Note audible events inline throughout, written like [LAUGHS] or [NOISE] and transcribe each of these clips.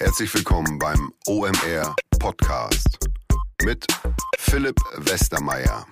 Herzlich willkommen beim OMR Podcast mit Philipp Westermeier.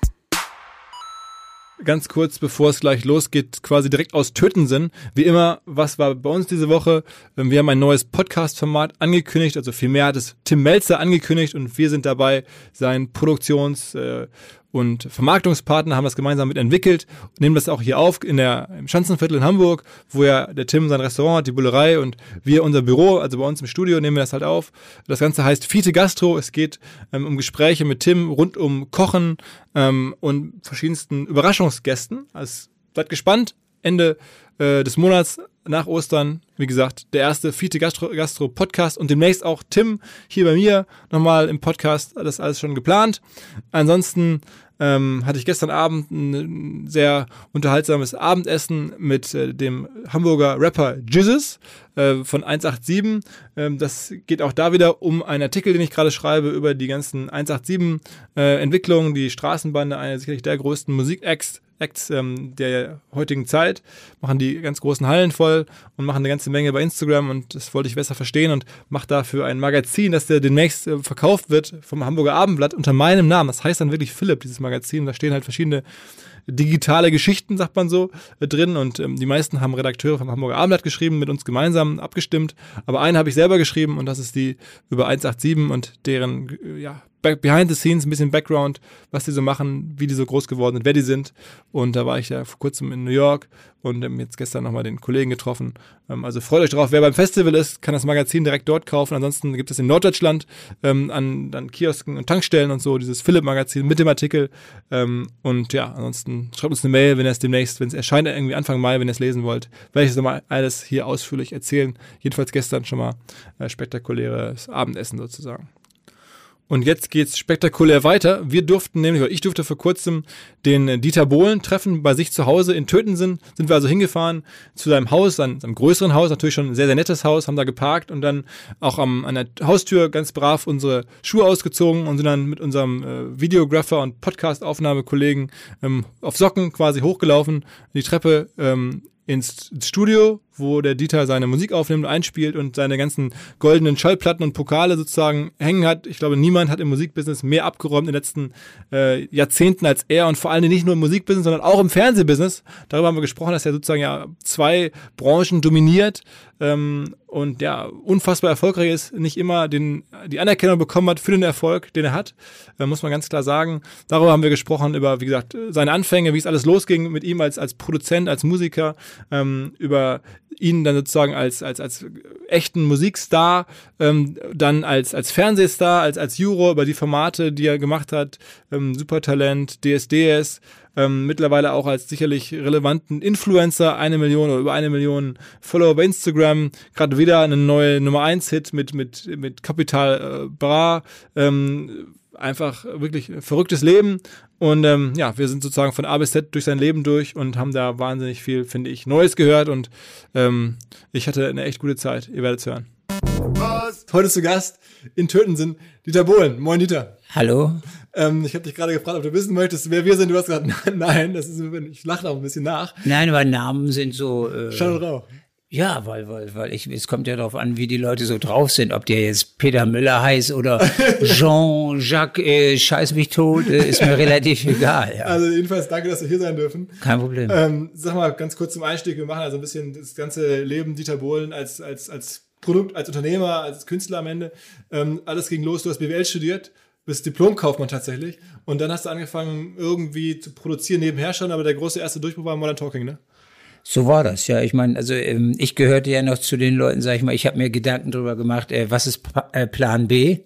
Ganz kurz, bevor es gleich losgeht, quasi direkt aus Tötensen. Wie immer, was war bei uns diese Woche? Ähm, wir haben ein neues Podcast-Format angekündigt, also vielmehr hat es Tim Melzer angekündigt und wir sind dabei, sein Produktions- äh, und Vermarktungspartner haben das gemeinsam mit entwickelt und nehmen das auch hier auf in der, im Schanzenviertel in Hamburg, wo ja der Tim sein Restaurant hat, die Bullerei und wir unser Büro, also bei uns im Studio nehmen wir das halt auf. Das Ganze heißt Fiete Gastro. Es geht ähm, um Gespräche mit Tim rund um Kochen ähm, und verschiedensten Überraschungsgästen. Also seid gespannt. Ende äh, des Monats nach Ostern, wie gesagt, der erste Fiete Gastro, Gastro Podcast und demnächst auch Tim hier bei mir nochmal im Podcast. Das ist alles schon geplant. Ansonsten ähm, hatte ich gestern Abend ein sehr unterhaltsames Abendessen mit äh, dem Hamburger Rapper Jizzes äh, von 187. Ähm, das geht auch da wieder um einen Artikel, den ich gerade schreibe über die ganzen 187 äh, die Straßenbande, eine sicherlich der größten Musikacts Acts ähm, der heutigen Zeit, machen die ganz großen Hallen voll und machen eine ganze Menge bei Instagram und das wollte ich besser verstehen und mache dafür ein Magazin, das der demnächst äh, verkauft wird vom Hamburger Abendblatt unter meinem Namen. Das heißt dann wirklich Philipp, dieses Magazin. Da stehen halt verschiedene digitale Geschichten, sagt man so, äh, drin. Und ähm, die meisten haben Redakteure vom Hamburger Abendblatt geschrieben, mit uns gemeinsam abgestimmt. Aber einen habe ich selber geschrieben und das ist die über 187 und deren äh, ja, behind the scenes, ein bisschen Background, was die so machen, wie die so groß geworden sind, wer die sind. Und da war ich ja vor kurzem in New York und ähm, jetzt gestern nochmal den Kollegen getroffen. Ähm, also freut euch drauf. Wer beim Festival ist, kann das Magazin direkt dort kaufen. Ansonsten gibt es in Norddeutschland ähm, an, an Kiosken und Tankstellen und so dieses Philipp-Magazin mit dem Artikel. Ähm, und ja, ansonsten schreibt uns eine Mail, wenn es demnächst, wenn es erscheint, irgendwie Anfang Mai, wenn ihr es lesen wollt, werde ich es nochmal alles hier ausführlich erzählen. Jedenfalls gestern schon mal äh, spektakuläres Abendessen sozusagen. Und jetzt geht's spektakulär weiter. Wir durften nämlich, oder ich durfte vor kurzem den Dieter Bohlen treffen bei sich zu Hause in Tötensen. Sind wir also hingefahren zu seinem Haus, einem, einem größeren Haus, natürlich schon ein sehr, sehr nettes Haus, haben da geparkt und dann auch am, an der Haustür ganz brav unsere Schuhe ausgezogen und sind dann mit unserem äh, Videographer und Podcast-Aufnahmekollegen ähm, auf Socken quasi hochgelaufen, die Treppe ähm, ins Studio, wo der Dieter seine Musik aufnimmt, einspielt und seine ganzen goldenen Schallplatten und Pokale sozusagen hängen hat. Ich glaube, niemand hat im Musikbusiness mehr abgeräumt in den letzten äh, Jahrzehnten als er und vor allem nicht nur im Musikbusiness, sondern auch im Fernsehbusiness. Darüber haben wir gesprochen, dass er sozusagen ja zwei Branchen dominiert ähm, und ja unfassbar erfolgreich ist, nicht immer den, die Anerkennung bekommen hat für den Erfolg, den er hat, äh, muss man ganz klar sagen. Darüber haben wir gesprochen, über, wie gesagt, seine Anfänge, wie es alles losging mit ihm als, als Produzent, als Musiker, ähm, über ihn dann sozusagen als, als, als echten Musikstar, ähm, dann als, als Fernsehstar, als, als Juror über die Formate, die er gemacht hat, ähm, Supertalent, DSDS, ähm, mittlerweile auch als sicherlich relevanten Influencer, eine Million oder über eine Million Follower bei Instagram, gerade wieder eine neue Nummer 1 Hit mit, mit, mit Capital äh, Bra, ähm, einfach wirklich verrücktes Leben. Und ähm, ja, wir sind sozusagen von A bis Z durch sein Leben durch und haben da wahnsinnig viel, finde ich, Neues gehört. Und ähm, ich hatte eine echt gute Zeit. Ihr werdet es hören. Was? Heute zu Gast in Töten Dieter Bohlen. Moin, Dieter. Hallo. Ähm, ich habe dich gerade gefragt, ob du wissen möchtest, wer wir sind. Du hast gesagt, [LAUGHS] nein, das ist, ich lache auch ein bisschen nach. Nein, weil Namen sind so. Äh, Schall und Rauch. Ja, weil, weil, weil ich, es kommt ja darauf an, wie die Leute so drauf sind. Ob der jetzt Peter Müller heißt oder [LAUGHS] Jean-Jacques äh, Scheiß mich tot, äh, ist mir [LAUGHS] relativ egal. Ja. Also jedenfalls danke, dass wir hier sein dürfen. Kein Problem. Ähm, sag mal ganz kurz zum Einstieg. Wir machen also ein bisschen das ganze Leben Dieter Bohlen als, als, als Produkt, als Unternehmer, als Künstler am Ende. Ähm, alles ging los. Du hast BWL studiert bist Diplomkaufmann tatsächlich. Und dann hast du angefangen, irgendwie zu produzieren nebenher schon, aber der große erste Durchbruch war Modern Talking, ne? So war das, ja. Ich meine, also ähm, ich gehörte ja noch zu den Leuten, sag ich mal, ich habe mir Gedanken darüber gemacht, äh, was ist pa äh, Plan B?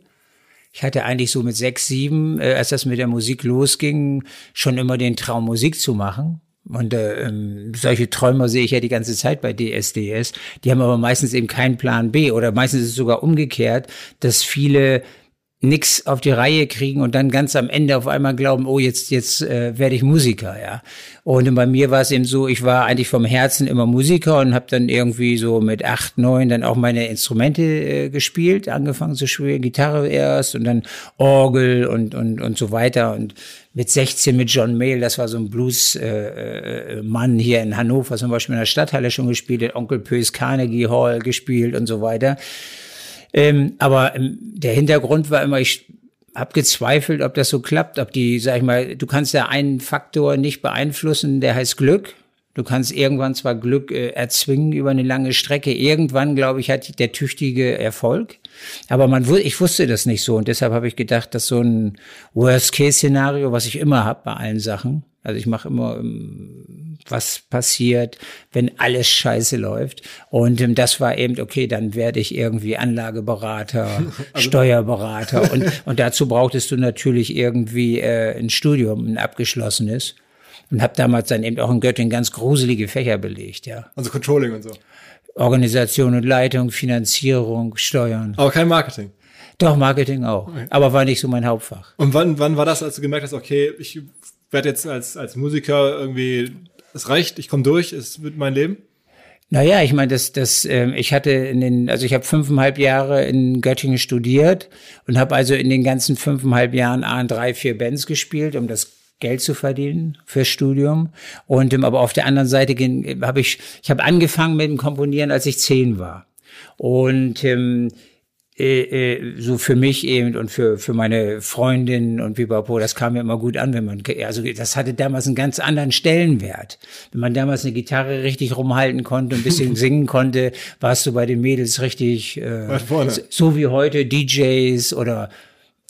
Ich hatte eigentlich so mit sechs, sieben, äh, als das mit der Musik losging, schon immer den Traum, Musik zu machen. Und äh, ähm, solche Träumer sehe ich ja die ganze Zeit bei DSDS. Die haben aber meistens eben keinen Plan B oder meistens ist es sogar umgekehrt, dass viele nix auf die Reihe kriegen und dann ganz am Ende auf einmal glauben, oh, jetzt, jetzt äh, werde ich Musiker, ja. Und bei mir war es eben so, ich war eigentlich vom Herzen immer Musiker und habe dann irgendwie so mit acht, neun dann auch meine Instrumente äh, gespielt, angefangen zu spielen, Gitarre erst und dann Orgel und, und, und so weiter. Und mit 16 mit John Mayle, das war so ein Blues-Mann äh, äh, hier in Hannover, zum Beispiel in der Stadthalle schon gespielt, Onkel Pös Carnegie Hall gespielt und so weiter. Ähm, aber ähm, der Hintergrund war immer, ich habe gezweifelt, ob das so klappt, ob die, sag ich mal, du kannst ja einen Faktor nicht beeinflussen, der heißt Glück. Du kannst irgendwann zwar Glück äh, erzwingen über eine lange Strecke. Irgendwann, glaube ich, hat der tüchtige Erfolg. Aber man, ich wusste das nicht so und deshalb habe ich gedacht, dass so ein Worst-Case-Szenario, was ich immer habe bei allen Sachen, also ich mache immer, ähm, was passiert, wenn alles scheiße läuft. Und ähm, das war eben, okay, dann werde ich irgendwie Anlageberater, [LAUGHS] also Steuerberater. und, und dazu brauchtest du natürlich irgendwie äh, ein Studium, ein abgeschlossenes. Und habe damals dann eben auch in Göttingen ganz gruselige Fächer belegt, ja. Also Controlling und so. Organisation und Leitung, Finanzierung, Steuern. Aber kein Marketing. Doch, Marketing auch. Okay. Aber war nicht so mein Hauptfach. Und wann, wann war das, als du gemerkt hast, okay, ich werde jetzt als, als Musiker irgendwie, es reicht, ich komme durch, es wird mein Leben? Naja, ich meine, das, das, äh, ich hatte in den, also ich habe fünfeinhalb Jahre in Göttingen studiert und habe also in den ganzen fünfeinhalb Jahren A drei, vier Bands gespielt, um das Geld zu verdienen fürs Studium. Und ähm, aber auf der anderen Seite habe ich, ich habe angefangen mit dem Komponieren, als ich zehn war. Und ähm, äh, äh, so für mich eben und für, für meine Freundin und Pipapo, das kam mir immer gut an, wenn man, also das hatte damals einen ganz anderen Stellenwert. Wenn man damals eine Gitarre richtig rumhalten konnte, ein bisschen [LAUGHS] singen konnte, warst du bei den Mädels richtig, äh, so wie heute DJs oder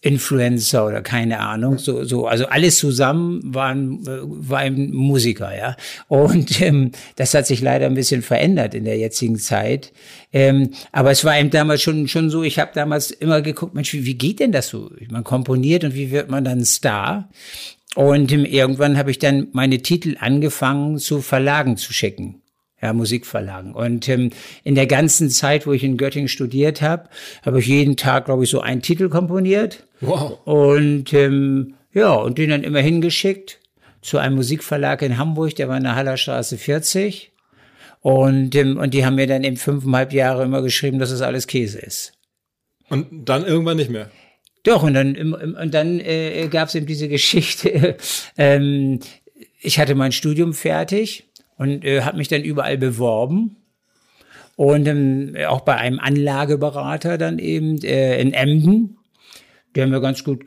Influencer oder keine Ahnung, so, so, also alles zusammen waren, äh, war ein Musiker, ja. Und [LAUGHS] ähm, das hat sich leider ein bisschen verändert in der jetzigen Zeit. Ähm, aber es war eben damals schon, schon so, ich habe damals immer geguckt, Mensch, wie, wie geht denn das so? Man komponiert und wie wird man dann Star? Und ähm, irgendwann habe ich dann meine Titel angefangen zu Verlagen zu schicken ja, Musikverlagen. Und ähm, in der ganzen Zeit, wo ich in Göttingen studiert habe, habe ich jeden Tag, glaube ich, so einen Titel komponiert. Wow. Und ähm, ja, und den dann immer hingeschickt zu einem Musikverlag in Hamburg, der war in der Hallerstraße 40. Und, ähm, und die haben mir dann eben fünfeinhalb Jahre immer geschrieben, dass es alles Käse ist. Und dann irgendwann nicht mehr? Doch, und dann, und dann äh, gab es eben diese Geschichte. [LAUGHS] ähm, ich hatte mein Studium fertig und äh, habe mich dann überall beworben. Und ähm, auch bei einem Anlageberater dann eben äh, in Emden. Der mir ganz gut,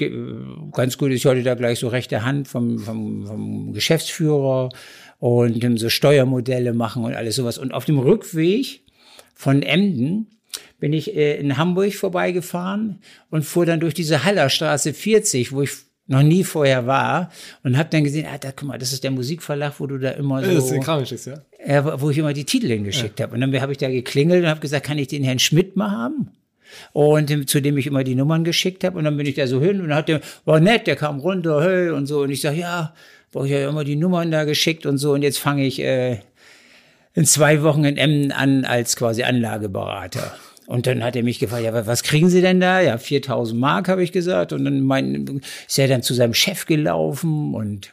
ganz gut ist heute da gleich so rechte Hand vom, vom, vom Geschäftsführer und ähm, so Steuermodelle machen und alles sowas. Und auf dem Rückweg von Emden bin ich äh, in Hamburg vorbeigefahren und fuhr dann durch diese Hallerstraße 40, wo ich noch nie vorher war und habe dann gesehen, ah, da, guck mal, das ist der Musikverlag, wo du da immer so, das ist Kramisches, ja? Äh, wo ich immer die Titel hingeschickt ja. habe. Und dann habe ich da geklingelt und habe gesagt, kann ich den Herrn Schmidt mal haben? Und zu dem ich immer die Nummern geschickt habe. Und dann bin ich da so hin und dann hat der, war nett, der kam runter, hey, und so. Und ich sage, ja, brauche ich ja immer die Nummern da geschickt und so. Und jetzt fange ich äh, in zwei Wochen in Emmen an als quasi Anlageberater. Und dann hat er mich gefragt, ja, was kriegen Sie denn da? Ja, 4000 Mark, habe ich gesagt. Und dann mein, ist er dann zu seinem Chef gelaufen und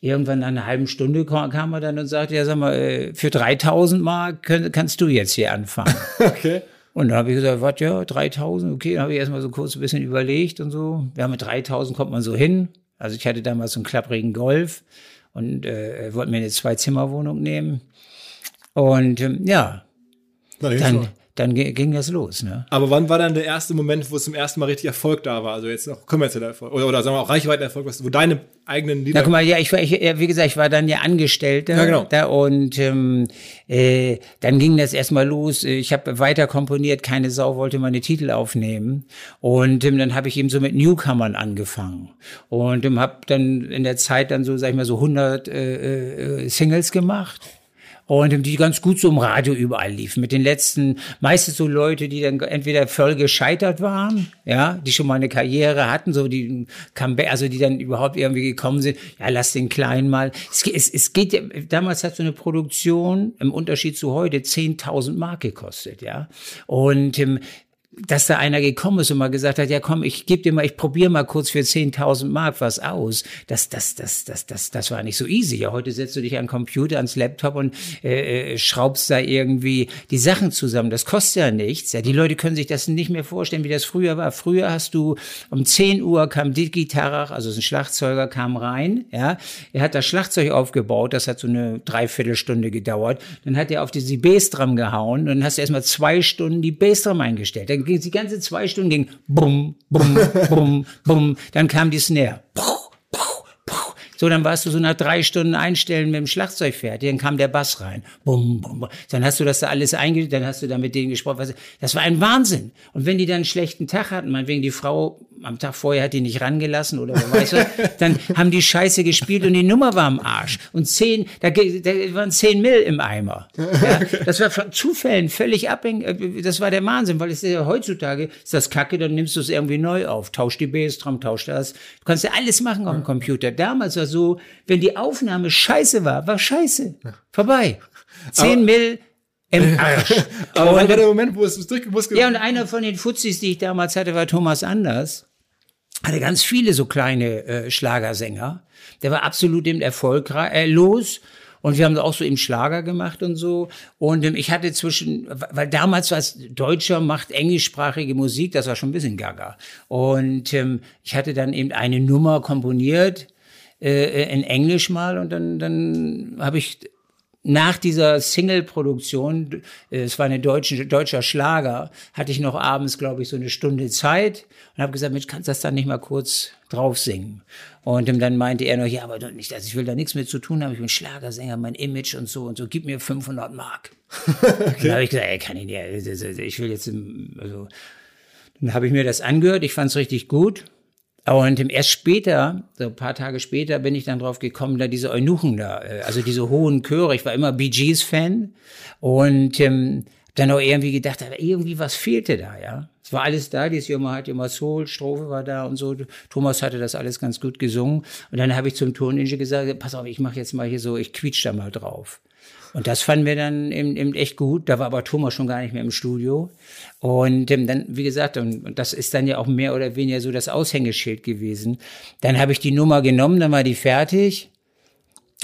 irgendwann nach einer halben Stunde kam er dann und sagte, ja, sag mal, äh, für 3000 Mark kannst du jetzt hier anfangen. [LAUGHS] okay. Und dann habe ich gesagt, was, ja, 3000, okay. Dann habe ich erstmal so kurz ein bisschen überlegt und so. Ja, mit 3000 kommt man so hin. Also ich hatte damals so einen klapprigen Golf und äh, wollte mir eine Zwei-Zimmer-Wohnung nehmen. Und ähm, ja, dann, dann ging das los. Ne? Aber wann war dann der erste Moment, wo es zum ersten Mal richtig Erfolg da war? Also jetzt noch kommerzieller Erfolg oder, oder sagen wir auch Reichweitenerfolg, wo deine eigenen Lieder... Na guck mal, ja, ich war, ich, wie gesagt, ich war dann ja Angestellter ja, genau. da und ähm, äh, dann ging das erstmal los. Ich habe weiter komponiert, keine Sau wollte meine Titel aufnehmen und ähm, dann habe ich eben so mit Newcomern angefangen und ähm, habe dann in der Zeit dann so, sag ich mal, so 100 äh, äh, Singles gemacht und die ganz gut so im Radio überall liefen. Mit den letzten, meistens so Leute, die dann entweder voll gescheitert waren, ja, die schon mal eine Karriere hatten, so die Comeback, also die dann überhaupt irgendwie gekommen sind. Ja, lass den Kleinen mal. Es, es, es geht damals hat so eine Produktion im Unterschied zu heute 10.000 Mark gekostet, ja. Und ähm, dass da einer gekommen ist und mal gesagt hat, ja komm, ich gebe dir mal, ich probiere mal kurz für 10.000 Mark was aus. Das, das, das, das, das, das war nicht so easy. Ja, heute setzt du dich an den Computer, ans Laptop und äh, äh, schraubst da irgendwie die Sachen zusammen. Das kostet ja nichts. Ja, die Leute können sich das nicht mehr vorstellen, wie das früher war. Früher hast du um 10 Uhr kam die Gitarre, also ein Schlagzeuger kam rein, ja. Er hat das Schlagzeug aufgebaut, das hat so eine Dreiviertelstunde gedauert. Dann hat er auf die Bassdrum gehauen und dann hast du erstmal zwei Stunden die Bassdrum eingestellt. dann ging die ganze zwei Stunden ging bum, bum, bum, [LAUGHS] bum, dann kam die Snare. So, dann warst du so nach drei Stunden einstellen mit dem Schlagzeug fertig, dann kam der Bass rein. Bum, bum, bum. Dann hast du das da alles eingestellt, dann hast du da mit denen gesprochen. Das war ein Wahnsinn. Und wenn die dann einen schlechten Tag hatten, meinetwegen die Frau am Tag vorher hat die nicht rangelassen oder wer weiß was, dann haben die Scheiße gespielt und die Nummer war am Arsch. Und zehn, da, da waren zehn Mill im Eimer. [LAUGHS] Ja, das war von Zufällen völlig abhängig. Das war der Wahnsinn, weil es ja heutzutage ist das Kacke, dann nimmst du es irgendwie neu auf. Tausch die Bassdrum, tausch das. Du kannst ja alles machen auf dem Computer. Damals war so, wenn die Aufnahme scheiße war, war scheiße. Vorbei. Zehn Mill im [LAUGHS] Arsch. Aber war der Moment, wo es durchgemusst Ja, und einer von den Fuzis, die ich damals hatte, war Thomas Anders hatte ganz viele so kleine äh, Schlagersänger. Der war absolut im Erfolg äh, los. Und wir haben auch so im Schlager gemacht und so. Und ähm, ich hatte zwischen, weil damals war es Deutscher macht englischsprachige Musik, das war schon ein bisschen gaga. Und ähm, ich hatte dann eben eine Nummer komponiert äh, in Englisch mal und dann, dann habe ich nach dieser Single-Produktion, äh, es war eine deutsche, deutscher Schlager, hatte ich noch abends, glaube ich, so eine Stunde Zeit und habe gesagt, Mensch, kannst du das dann nicht mal kurz drauf singen? Und dann meinte er noch, ja, aber nicht, also ich will da nichts mit zu tun haben, ich bin Schlagersänger, mein Image und so und so, gib mir 500 Mark. [LAUGHS] okay. Dann habe ich gesagt, ey, kann ich nicht, ich will jetzt, also, dann habe ich mir das angehört, ich fand es richtig gut und erst später, so ein paar Tage später, bin ich dann drauf gekommen, da diese Eunuchen da, äh, also diese hohen Chöre. Ich war immer Bee Gees Fan und ähm, dann auch irgendwie gedacht, irgendwie was fehlte da, ja. Es war alles da, dieses Jumma hat immer Soul, Strophe war da und so. Thomas hatte das alles ganz gut gesungen. Und dann habe ich zum Toningenieur gesagt, pass auf, ich mache jetzt mal hier so, ich quietsch da mal drauf. Und das fanden wir dann eben, eben echt gut. Da war aber Thomas schon gar nicht mehr im Studio. Und ähm, dann, wie gesagt, und, und das ist dann ja auch mehr oder weniger so das Aushängeschild gewesen. Dann habe ich die Nummer genommen, dann war die fertig.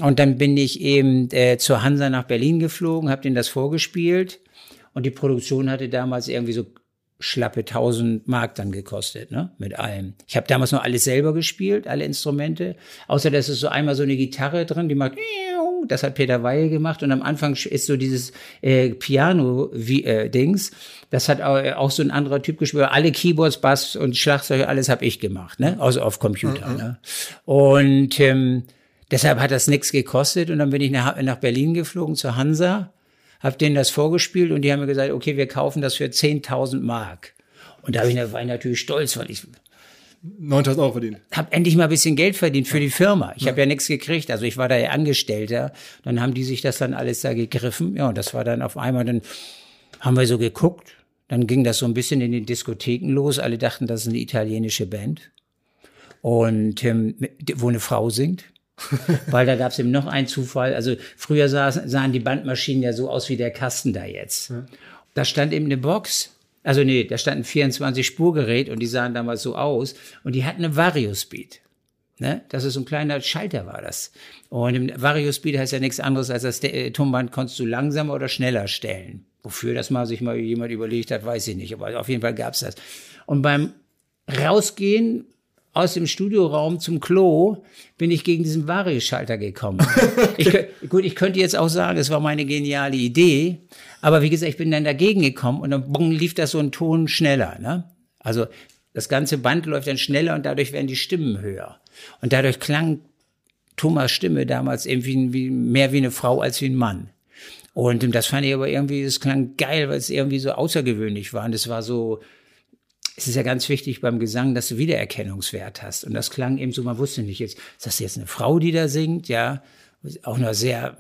Und dann bin ich eben äh, zur Hansa nach Berlin geflogen, habe denen das vorgespielt. Und die Produktion hatte damals irgendwie so schlappe 1000 Mark dann gekostet, ne, mit allem. Ich habe damals noch alles selber gespielt, alle Instrumente, außer dass es so einmal so eine Gitarre drin, die macht das hat Peter Weihe gemacht und am Anfang ist so dieses äh, Piano wie äh, Dings, das hat auch, auch so ein anderer Typ gespielt. Alle Keyboards, Bass und Schlagzeug, alles habe ich gemacht, ne, also auf Computer, mhm. ne. Und ähm, deshalb hat das nichts gekostet und dann bin ich nach, nach Berlin geflogen zur Hansa habe denen das vorgespielt und die haben mir gesagt, okay, wir kaufen das für 10.000 Mark. Und da war ich natürlich stolz, weil ich 9000 Euro verdient. Hab endlich mal ein bisschen Geld verdient für die Firma. Ich ja. habe ja nichts gekriegt. Also ich war da ja Angestellter. Dann haben die sich das dann alles da gegriffen. Ja, und das war dann auf einmal, dann haben wir so geguckt. Dann ging das so ein bisschen in den Diskotheken los. Alle dachten, das ist eine italienische Band. Und ähm, wo eine Frau singt. [LAUGHS] Weil da gab es eben noch einen Zufall. Also früher sah, sahen die Bandmaschinen ja so aus wie der Kasten da jetzt. Ja. Da stand eben eine Box. Also nee, da stand ein 24-Spurgerät und die sahen damals so aus. Und die hatten eine Variospeed. Ne? Das ist so ein kleiner Schalter war das. Und im Variospeed heißt ja nichts anderes, als das äh, Tonband konntest du langsamer oder schneller stellen. Wofür das mal sich mal jemand überlegt hat, weiß ich nicht. Aber auf jeden Fall gab's das. Und beim Rausgehen aus dem Studioraum zum Klo bin ich gegen diesen Vario-Schalter gekommen. [LAUGHS] ich, gut, ich könnte jetzt auch sagen, es war meine geniale Idee, aber wie gesagt, ich bin dann dagegen gekommen und dann bong, lief das so ein Ton schneller. Ne? Also das ganze Band läuft dann schneller und dadurch werden die Stimmen höher. Und dadurch klang Thomas Stimme damals irgendwie mehr wie eine Frau als wie ein Mann. Und das fand ich aber irgendwie, es klang geil, weil es irgendwie so außergewöhnlich war. Und es war so, es ist ja ganz wichtig beim Gesang, dass du Wiedererkennungswert hast. Und das klang eben so, man wusste nicht jetzt, ist das jetzt eine Frau, die da singt, ja, auch noch sehr,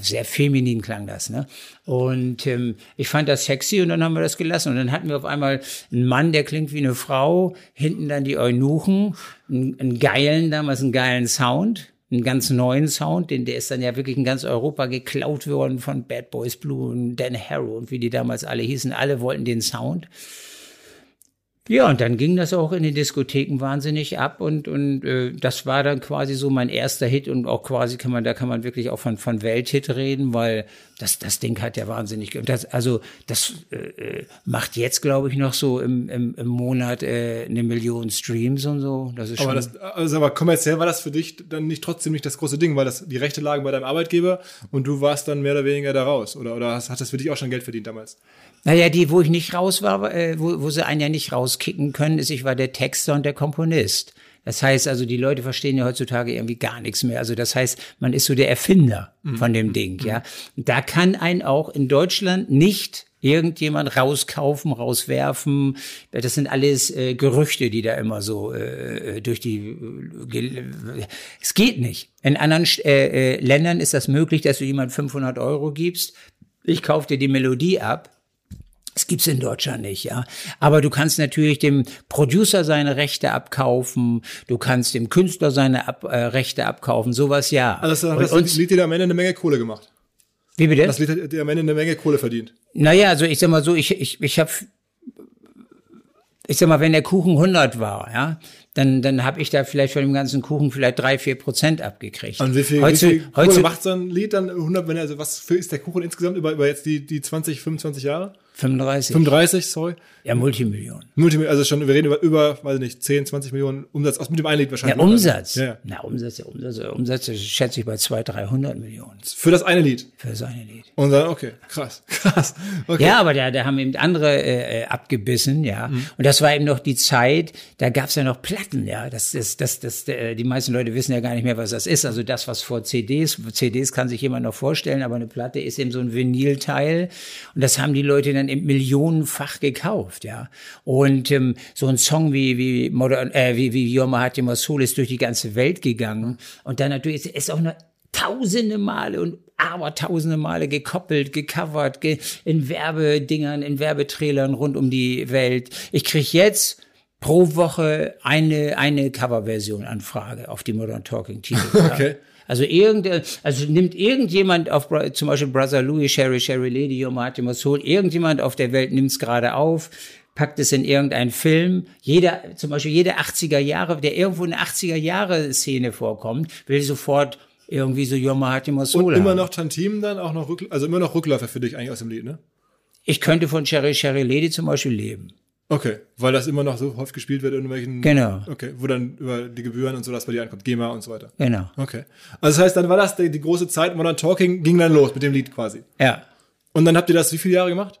sehr feminin klang das, ne? Und ähm, ich fand das sexy und dann haben wir das gelassen. Und dann hatten wir auf einmal einen Mann, der klingt wie eine Frau, hinten dann die Eunuchen, einen, einen geilen, damals einen geilen Sound, einen ganz neuen Sound, den der ist dann ja wirklich in ganz Europa geklaut worden von Bad Boys Blue und Dan Harrow und wie die damals alle hießen. Alle wollten den Sound. Ja, und dann ging das auch in den Diskotheken wahnsinnig ab und und äh, das war dann quasi so mein erster Hit und auch quasi kann man da kann man wirklich auch von von Welthit reden, weil das das Ding hat ja wahnsinnig und das also das äh, äh, macht jetzt glaube ich noch so im, im, im Monat äh, eine Million Streams und so. Das ist aber schon das also aber kommerziell war das für dich dann nicht trotzdem nicht das große Ding, weil das die Rechte lagen bei deinem Arbeitgeber und du warst dann mehr oder weniger da raus oder oder hast, hat das für dich auch schon Geld verdient damals? Naja, die, wo ich nicht raus war, äh, wo, wo sie einen ja nicht rauskicken können, ist, ich war der Texter und der Komponist. Das heißt also, die Leute verstehen ja heutzutage irgendwie gar nichts mehr. Also das heißt, man ist so der Erfinder mhm. von dem Ding, ja. Da kann ein auch in Deutschland nicht irgendjemand rauskaufen, rauswerfen. Das sind alles äh, Gerüchte, die da immer so äh, durch die. Äh, es geht nicht. In anderen äh, äh, Ländern ist das möglich, dass du jemand 500 Euro gibst. Ich kauf dir die Melodie ab das gibt's in Deutschland nicht, ja. Aber du kannst natürlich dem Producer seine Rechte abkaufen, du kannst dem Künstler seine Ab äh, Rechte abkaufen, sowas ja. Also das, das uns, Lied dir am Ende eine Menge Kohle gemacht. Wie bitte? Das Lied hat dir am Ende eine Menge Kohle verdient. Naja, also ich sag mal so, ich, ich, ich habe ich sag mal, wenn der Kuchen 100 war, ja, dann, dann habe ich da vielleicht von dem ganzen Kuchen vielleicht drei, vier Prozent abgekriegt. Und wie viel, heute, wie viel heute macht so ein Lied dann 100, wenn also was für ist der Kuchen insgesamt über, über jetzt die, die 20, 25 Jahre? 35. 35, sorry. Ja, Multimillionen. Multimillionen, also schon, wir reden über, über, weiß nicht, 10, 20 Millionen Umsatz, aus mit dem einen Lied wahrscheinlich. Ja, Umsatz. Ja, ja. Na, Umsatz, der Umsatz, der Umsatz schätze ich bei 200, 300 Millionen. Für das eine Lied? Für das eine Lied. Und dann, okay, krass, [LAUGHS] krass. Okay. Ja, aber da, da haben eben andere äh, äh, abgebissen, ja. Mhm. Und das war eben noch die Zeit, da gab's ja noch Platten, ja. Das, das, das, das, äh, die meisten Leute wissen ja gar nicht mehr, was das ist. Also das, was vor CDs, CDs kann sich jemand noch vorstellen, aber eine Platte ist eben so ein Vinylteil. Und das haben die Leute dann millionenfach gekauft, ja. Und ähm, so ein Song wie wie Modern, äh, wie wie Yoma Hatima Soul ist durch die ganze Welt gegangen. Und dann natürlich ist, ist auch noch tausende Male und aber tausende Male gekoppelt, gecovert, ge in Werbedingern, in Werbetrailern rund um die Welt. Ich krieg jetzt pro Woche eine, eine Coverversion Anfrage auf die Modern Talking Titel. okay. Also irgend, also nimmt irgendjemand auf, zum Beispiel Brother Louis, Sherry, Sherry Lady, Martin Soul, irgendjemand auf der Welt nimmt es gerade auf, packt es in irgendeinen Film. Jeder, zum Beispiel jede 80er Jahre, der irgendwo in der 80er Jahre Szene vorkommt, will sofort irgendwie so Yoma Hatima Soul Und immer noch Tantim dann, auch noch, Rückläufer, also immer noch Rückläufer für dich eigentlich aus dem Lied, ne? Ich könnte von Sherry Sherry Lady zum Beispiel leben. Okay, weil das immer noch so häufig gespielt wird in irgendwelchen. Genau. Okay, wo dann über die Gebühren und so das bei dir ankommt, GEMA und so weiter. Genau. Okay. Also das heißt, dann war das die, die große Zeit, Modern Talking ging dann los mit dem Lied quasi. Ja. Und dann habt ihr das wie viele Jahre gemacht?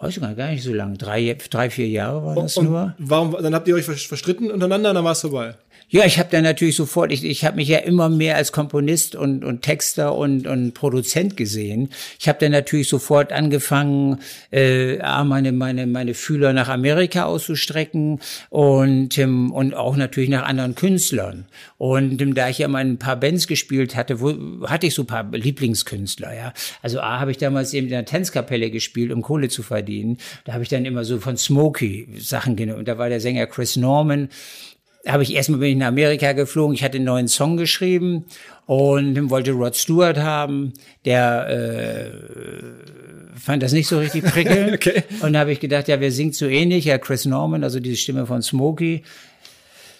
Weiß ich gar nicht so lange. Drei, drei vier Jahre war das und nur. Warum, dann habt ihr euch verstritten untereinander, dann war es vorbei. Ja, ich habe dann natürlich sofort, ich, ich habe mich ja immer mehr als Komponist und, und Texter und, und Produzent gesehen. Ich habe dann natürlich sofort angefangen, äh, meine, meine, meine Fühler nach Amerika auszustrecken und, ähm, und auch natürlich nach anderen Künstlern. Und ähm, da ich ja mal ein paar Bands gespielt hatte, wo, hatte ich so ein paar Lieblingskünstler. Ja, Also A habe ich damals eben in der Tanzkapelle gespielt, um Kohle zu verdienen. Da habe ich dann immer so von Smokey Sachen genommen. Und da war der Sänger Chris Norman habe ich erstmal bin ich nach Amerika geflogen. Ich hatte einen neuen Song geschrieben und wollte Rod Stewart haben. Der äh, fand das nicht so richtig prickelnd. [LAUGHS] okay. Und da habe ich gedacht, ja, wer singt so ähnlich? Ja, Chris Norman, also diese Stimme von Smokey.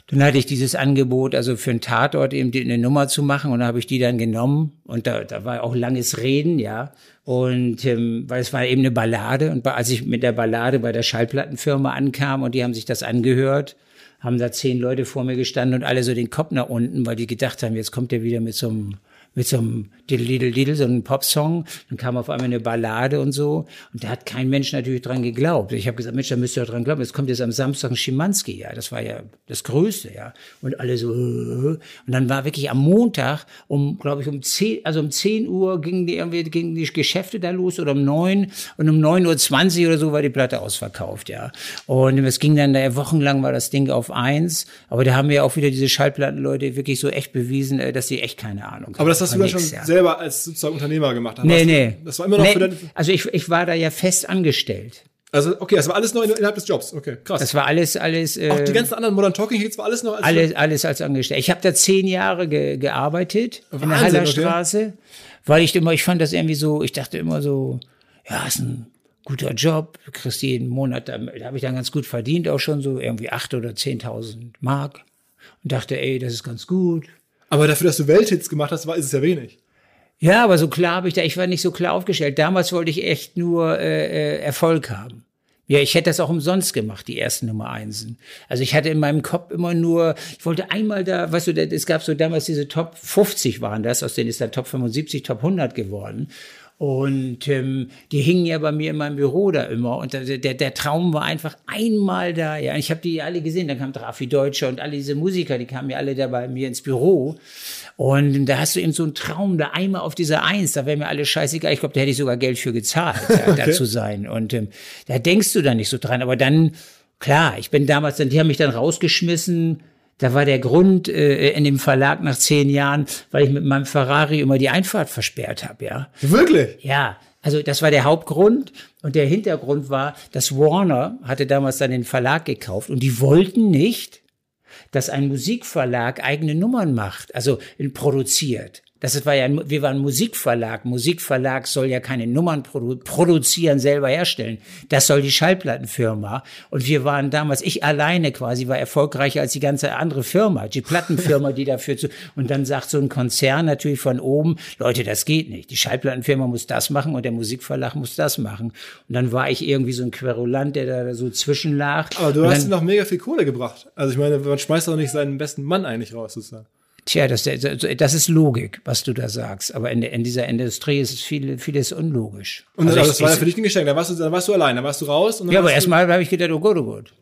Dann hatte ich dieses Angebot, also für einen Tatort eben eine Nummer zu machen und da habe ich die dann genommen und da, da war auch langes Reden, ja. Und ähm, weil es war eben eine Ballade und als ich mit der Ballade bei der Schallplattenfirma ankam und die haben sich das angehört, haben da zehn Leute vor mir gestanden und alle so den Kopf nach unten, weil die gedacht haben, jetzt kommt er wieder mit so einem mit so einem Diddle Diddle Diddle, so einem Popsong. Dann kam auf einmal eine Ballade und so. Und da hat kein Mensch natürlich dran geglaubt. Ich habe gesagt, Mensch, da müsst ihr dran glauben. Jetzt kommt jetzt am Samstag ein Schimanski, ja. Das war ja das Größte, ja. Und alle so, und dann war wirklich am Montag um, glaube ich, um zehn, also um zehn Uhr gingen die irgendwie, gingen die Geschäfte da los oder um neun. Und um neun Uhr zwanzig oder so war die Platte ausverkauft, ja. Und es ging dann da wochenlang war das Ding auf eins. Aber da haben wir auch wieder diese Schallplattenleute wirklich so echt bewiesen, äh, dass sie echt keine Ahnung haben hast du dann schon ja. selber als sozusagen Unternehmer gemacht. Dann nee, nee. Das war immer noch nee, für deine Also ich, ich war da ja fest angestellt. Also, okay, das war alles noch innerhalb des Jobs. Okay, krass. Das war alles, alles. Äh, Auch die ganzen anderen Modern Talking Hits war alles noch als Alles, alles als angestellt. Ich habe da zehn Jahre ge gearbeitet Wahnsinn, in der Hallerstraße, okay. weil ich immer, ich fand das irgendwie so, ich dachte immer so, ja, ist ein guter Job, du kriegst jeden Monat, da, da habe ich dann ganz gut verdient, auch schon so irgendwie acht oder zehntausend Mark und dachte, ey, das ist ganz gut. Aber dafür, dass du Welthits gemacht hast, war ist es ja wenig. Ja, aber so klar habe ich da, ich war nicht so klar aufgestellt. Damals wollte ich echt nur äh, äh, Erfolg haben. Ja, ich hätte das auch umsonst gemacht, die ersten Nummer Einsen. Also ich hatte in meinem Kopf immer nur, ich wollte einmal da, weißt du, es gab so damals diese Top 50 waren das, aus denen ist der Top 75, Top 100 geworden. Und ähm, die hingen ja bei mir in meinem Büro da immer. Und der, der, Traum war einfach einmal da. Ja, ich habe die alle gesehen. Dann kam Drafi Deutscher und alle diese Musiker, die kamen ja alle da bei mir ins Büro. Und da hast du eben so einen Traum, da einmal auf dieser Eins, da wäre mir alles scheißegal. Ich glaube, da hätte ich sogar Geld für gezahlt, [LAUGHS] okay. da zu sein. Und ähm, da denkst du dann nicht so dran. Aber dann, klar, ich bin damals, dann, die haben mich dann rausgeschmissen da war der Grund äh, in dem Verlag nach zehn Jahren, weil ich mit meinem Ferrari immer die Einfahrt versperrt habe, ja. Wirklich? Ja. Also das war der Hauptgrund und der Hintergrund war, dass Warner hatte damals dann den Verlag gekauft und die wollten nicht, dass ein Musikverlag eigene Nummern macht, also produziert. Das war ja, wir waren Musikverlag. Musikverlag soll ja keine Nummern produ produzieren, selber herstellen. Das soll die Schallplattenfirma. Und wir waren damals, ich alleine quasi, war erfolgreicher als die ganze andere Firma, die Plattenfirma, die dafür zu, und dann sagt so ein Konzern natürlich von oben, Leute, das geht nicht. Die Schallplattenfirma muss das machen und der Musikverlag muss das machen. Und dann war ich irgendwie so ein Querulant, der da so zwischenlag. Aber du hast dann, noch mega viel Kohle gebracht. Also ich meine, man schmeißt doch nicht seinen besten Mann eigentlich raus, sozusagen. Tja, das, das ist Logik, was du da sagst. Aber in, in dieser Industrie ist es viel, vieles unlogisch. Und also das ich, war ja für dich ein Geschenk. Da warst du, da warst du allein, da warst du raus. ja, aber erstmal habe ich gedacht, oh Gott, oh Gott.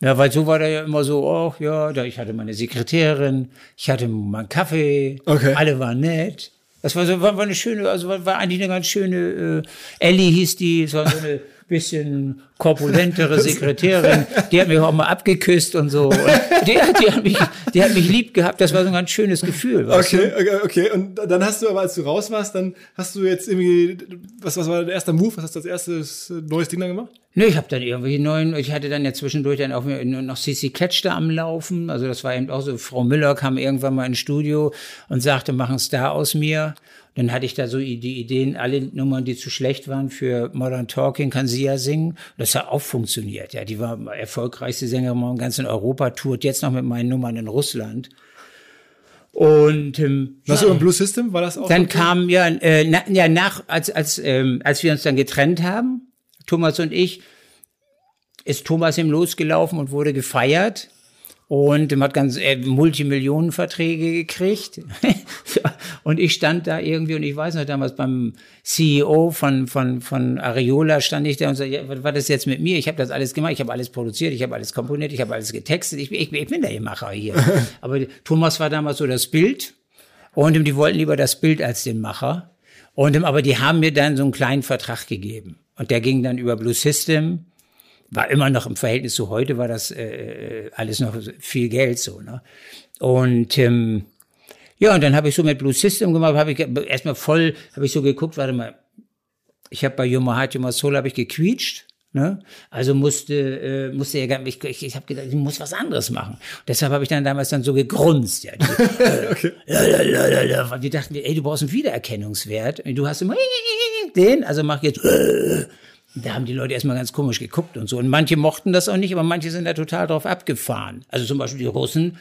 Ja, weil so war da ja immer so, oh ja, da, ich hatte meine Sekretärin, ich hatte meinen Kaffee, okay. alle waren nett. Das war so, war, war eine schöne, also war, war eigentlich eine ganz schöne, äh, Ellie hieß die, so eine [LAUGHS] bisschen korpulentere [LAUGHS] Sekretärin, die hat mich auch mal abgeküsst und so. Und die, die, hat mich, die hat mich lieb gehabt. Das war so ein ganz schönes Gefühl. Okay, okay, okay. Und dann hast du aber, als du raus warst, dann hast du jetzt irgendwie, was, was war der erste Move? Was hast du als erstes neues Ding dann gemacht? Nö, ich habe dann irgendwie neuen, ich hatte dann ja zwischendurch dann auch noch CC Catch da am Laufen. Also das war eben auch so, Frau Müller kam irgendwann mal ins Studio und sagte, mach einen Star aus mir. Dann hatte ich da so die Ideen, alle Nummern, die zu schlecht waren für Modern Talking, kann sie ja singen. Das hat auch funktioniert. Ja, die war erfolgreichste Sängerin im ganzen Europa, tourt jetzt noch mit meinen Nummern in Russland. Und ähm, was ja, über Blue System war das auch? Dann kam ja, äh, na, ja nach als als ähm, als wir uns dann getrennt haben, Thomas und ich, ist Thomas im losgelaufen und wurde gefeiert und hat ganz äh, Multimillionenverträge gekriegt. [LAUGHS] und ich stand da irgendwie und ich weiß noch damals beim CEO von von von Areola stand ich da und so, ja, was war das jetzt mit mir? Ich habe das alles gemacht, ich habe alles produziert, ich habe alles komponiert, ich habe alles getextet. Ich, ich, ich bin der Macher hier. [LAUGHS] Aber Thomas war damals so das Bild und die wollten lieber das Bild als den Macher. Und aber die haben mir dann so einen kleinen Vertrag gegeben und der ging dann über Blue System war immer noch im Verhältnis zu heute, war das äh, äh, alles noch viel Geld so. Ne? Und ähm, ja, und dann habe ich so mit Blue System gemacht, habe ich erstmal voll, habe ich so geguckt, warte mal, ich habe bei Yuma Heart, Yuma Soul habe ich gequietscht. Ne? Also musste, äh, musste gar ich, ich, ich habe gedacht, ich muss was anderes machen. Und deshalb habe ich dann damals dann so gegrunzt. Ja, die, [LAUGHS] äh, okay. Lalalala, die dachten, ey, du brauchst einen Wiedererkennungswert. Du hast immer den, also mach jetzt äh, da haben die Leute erstmal ganz komisch geguckt und so. Und manche mochten das auch nicht, aber manche sind da total drauf abgefahren. Also zum Beispiel die Russen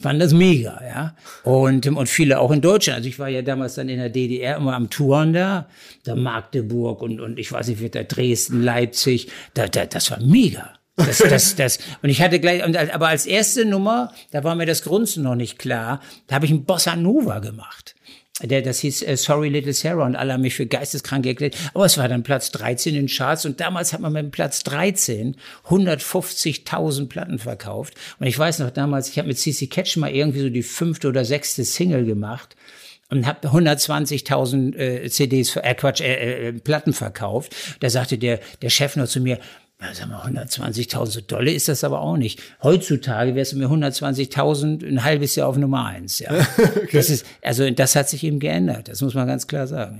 fanden das mega, ja. Und, und viele auch in Deutschland. Also ich war ja damals dann in der DDR immer am Touren da, da Magdeburg und, und ich weiß nicht, wie da Dresden, Leipzig, da, da, das war mega. Das, das, das. Und ich hatte gleich, aber als erste Nummer, da war mir das Grunzen noch nicht klar, da habe ich ein Bossa Nova gemacht der, das hieß äh, Sorry Little Sarah und alle haben mich für geisteskrank erklärt. Aber es war dann Platz 13 in Charts und damals hat man mit Platz 13 150.000 Platten verkauft. Und ich weiß noch damals, ich habe mit CC Catch mal irgendwie so die fünfte oder sechste Single gemacht und habe 120.000 äh, CDs, äh, Quatsch, äh, äh, Platten verkauft. Da sagte der, der Chef noch zu mir, ja, sag mal, 120.000 so dolle ist das aber auch nicht. Heutzutage wärst du mir 120.000 ein halbes Jahr auf Nummer eins, ja. [LAUGHS] okay. Das ist, also das hat sich eben geändert. Das muss man ganz klar sagen.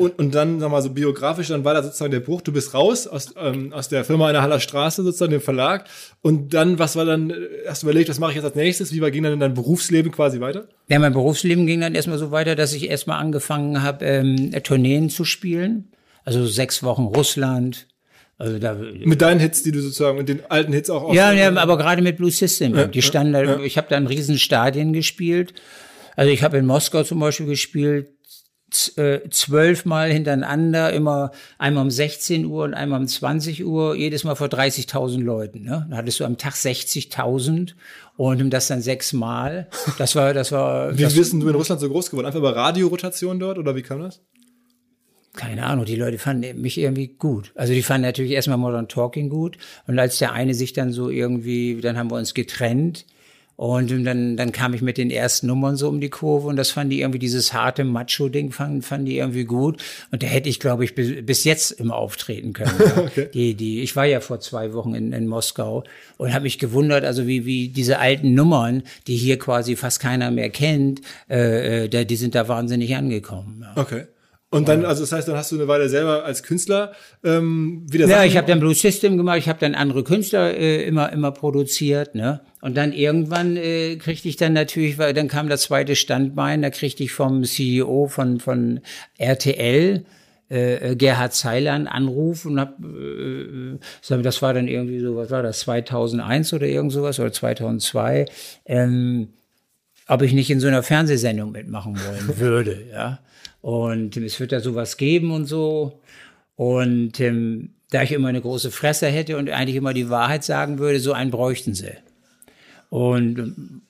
Und, und dann, sag mal, so biografisch, dann war da sozusagen der Bruch, du bist raus aus, ähm, aus der Firma in der Haller Straße, sozusagen, dem Verlag. Und dann, was war dann, hast du überlegt, was mache ich jetzt als nächstes? Wie war, ging dann dein Berufsleben quasi weiter? Ja, mein Berufsleben ging dann erstmal so weiter, dass ich erstmal angefangen habe, ähm, Tourneen zu spielen. Also sechs Wochen Russland, also da, mit deinen Hits, die du sozusagen, mit den alten Hits auch Ja, ja aber gerade mit Blue System. Ja, die standen ja, ja. ich habe da in riesen Stadien gespielt. Also ich habe in Moskau zum Beispiel gespielt, äh, zwölfmal hintereinander, immer einmal um 16 Uhr und einmal um 20 Uhr, jedes Mal vor 30.000 Leuten. Ne? Da hattest du am Tag 60.000 und das dann sechsmal. Das war, das war. Wie das, bist du in Russland so groß geworden? Einfach über Radiorotation dort oder wie kam das? keine Ahnung, die Leute fanden mich irgendwie gut. Also die fanden natürlich erstmal Modern Talking gut. Und als der eine sich dann so irgendwie, dann haben wir uns getrennt. Und dann, dann kam ich mit den ersten Nummern so um die Kurve und das fand die irgendwie dieses harte Macho-Ding fanden, fanden die irgendwie gut. Und da hätte ich, glaube ich, bis, bis jetzt immer auftreten können. [LAUGHS] okay. die, die, ich war ja vor zwei Wochen in, in Moskau und habe mich gewundert, also wie, wie diese alten Nummern, die hier quasi fast keiner mehr kennt, äh, äh die sind da wahnsinnig angekommen. Ja. Okay. Und dann, also das heißt, dann hast du eine Weile selber als Künstler ähm, wieder. Ja, ich habe dann Blue System gemacht, ich habe dann andere Künstler äh, immer immer produziert, ne? Und dann irgendwann äh, kriegte ich dann natürlich, weil dann kam das zweite Standbein, da kriegte ich vom CEO von von RTL äh, Gerhard Zeiler einen Anruf und hab, äh, das war dann irgendwie so, was war das, 2001 oder irgend sowas oder 2002, ähm, ob ich nicht in so einer Fernsehsendung mitmachen wollen [LAUGHS] würde, ja. Und es wird da sowas geben und so. Und ähm, da ich immer eine große Fresse hätte und eigentlich immer die Wahrheit sagen würde, so einen bräuchten sie. Und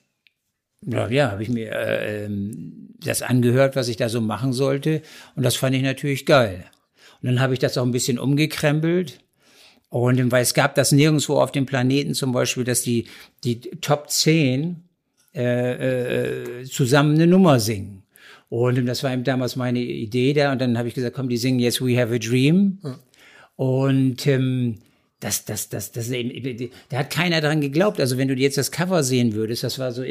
ja, ja habe ich mir äh, ähm, das angehört, was ich da so machen sollte. Und das fand ich natürlich geil. Und dann habe ich das auch ein bisschen umgekrempelt. Und weil es gab das nirgendwo auf dem Planeten zum Beispiel, dass die, die Top 10 äh, äh, zusammen eine Nummer singen. Und das war eben damals meine Idee da. Und dann habe ich gesagt, komm, die singen jetzt We Have a Dream. Ja. Und ähm, das, das, das, das, da hat keiner dran geglaubt. Also wenn du jetzt das Cover sehen würdest, das war so,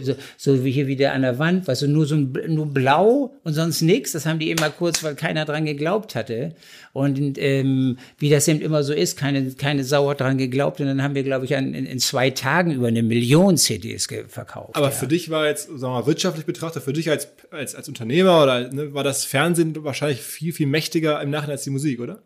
so, so wie hier wieder an der Wand, weißt du, nur so ein, nur blau und sonst nichts. Das haben die immer kurz, weil keiner dran geglaubt hatte. Und ähm, wie das eben immer so ist, keine, keine Sau hat dran geglaubt. Und dann haben wir, glaube ich, an, in, in, zwei Tagen über eine Million CDs verkauft. Aber ja. für dich war jetzt, sagen wir mal, wirtschaftlich betrachtet, für dich als, als, als Unternehmer oder ne, war das Fernsehen wahrscheinlich viel, viel mächtiger im Nachhinein als die Musik, oder?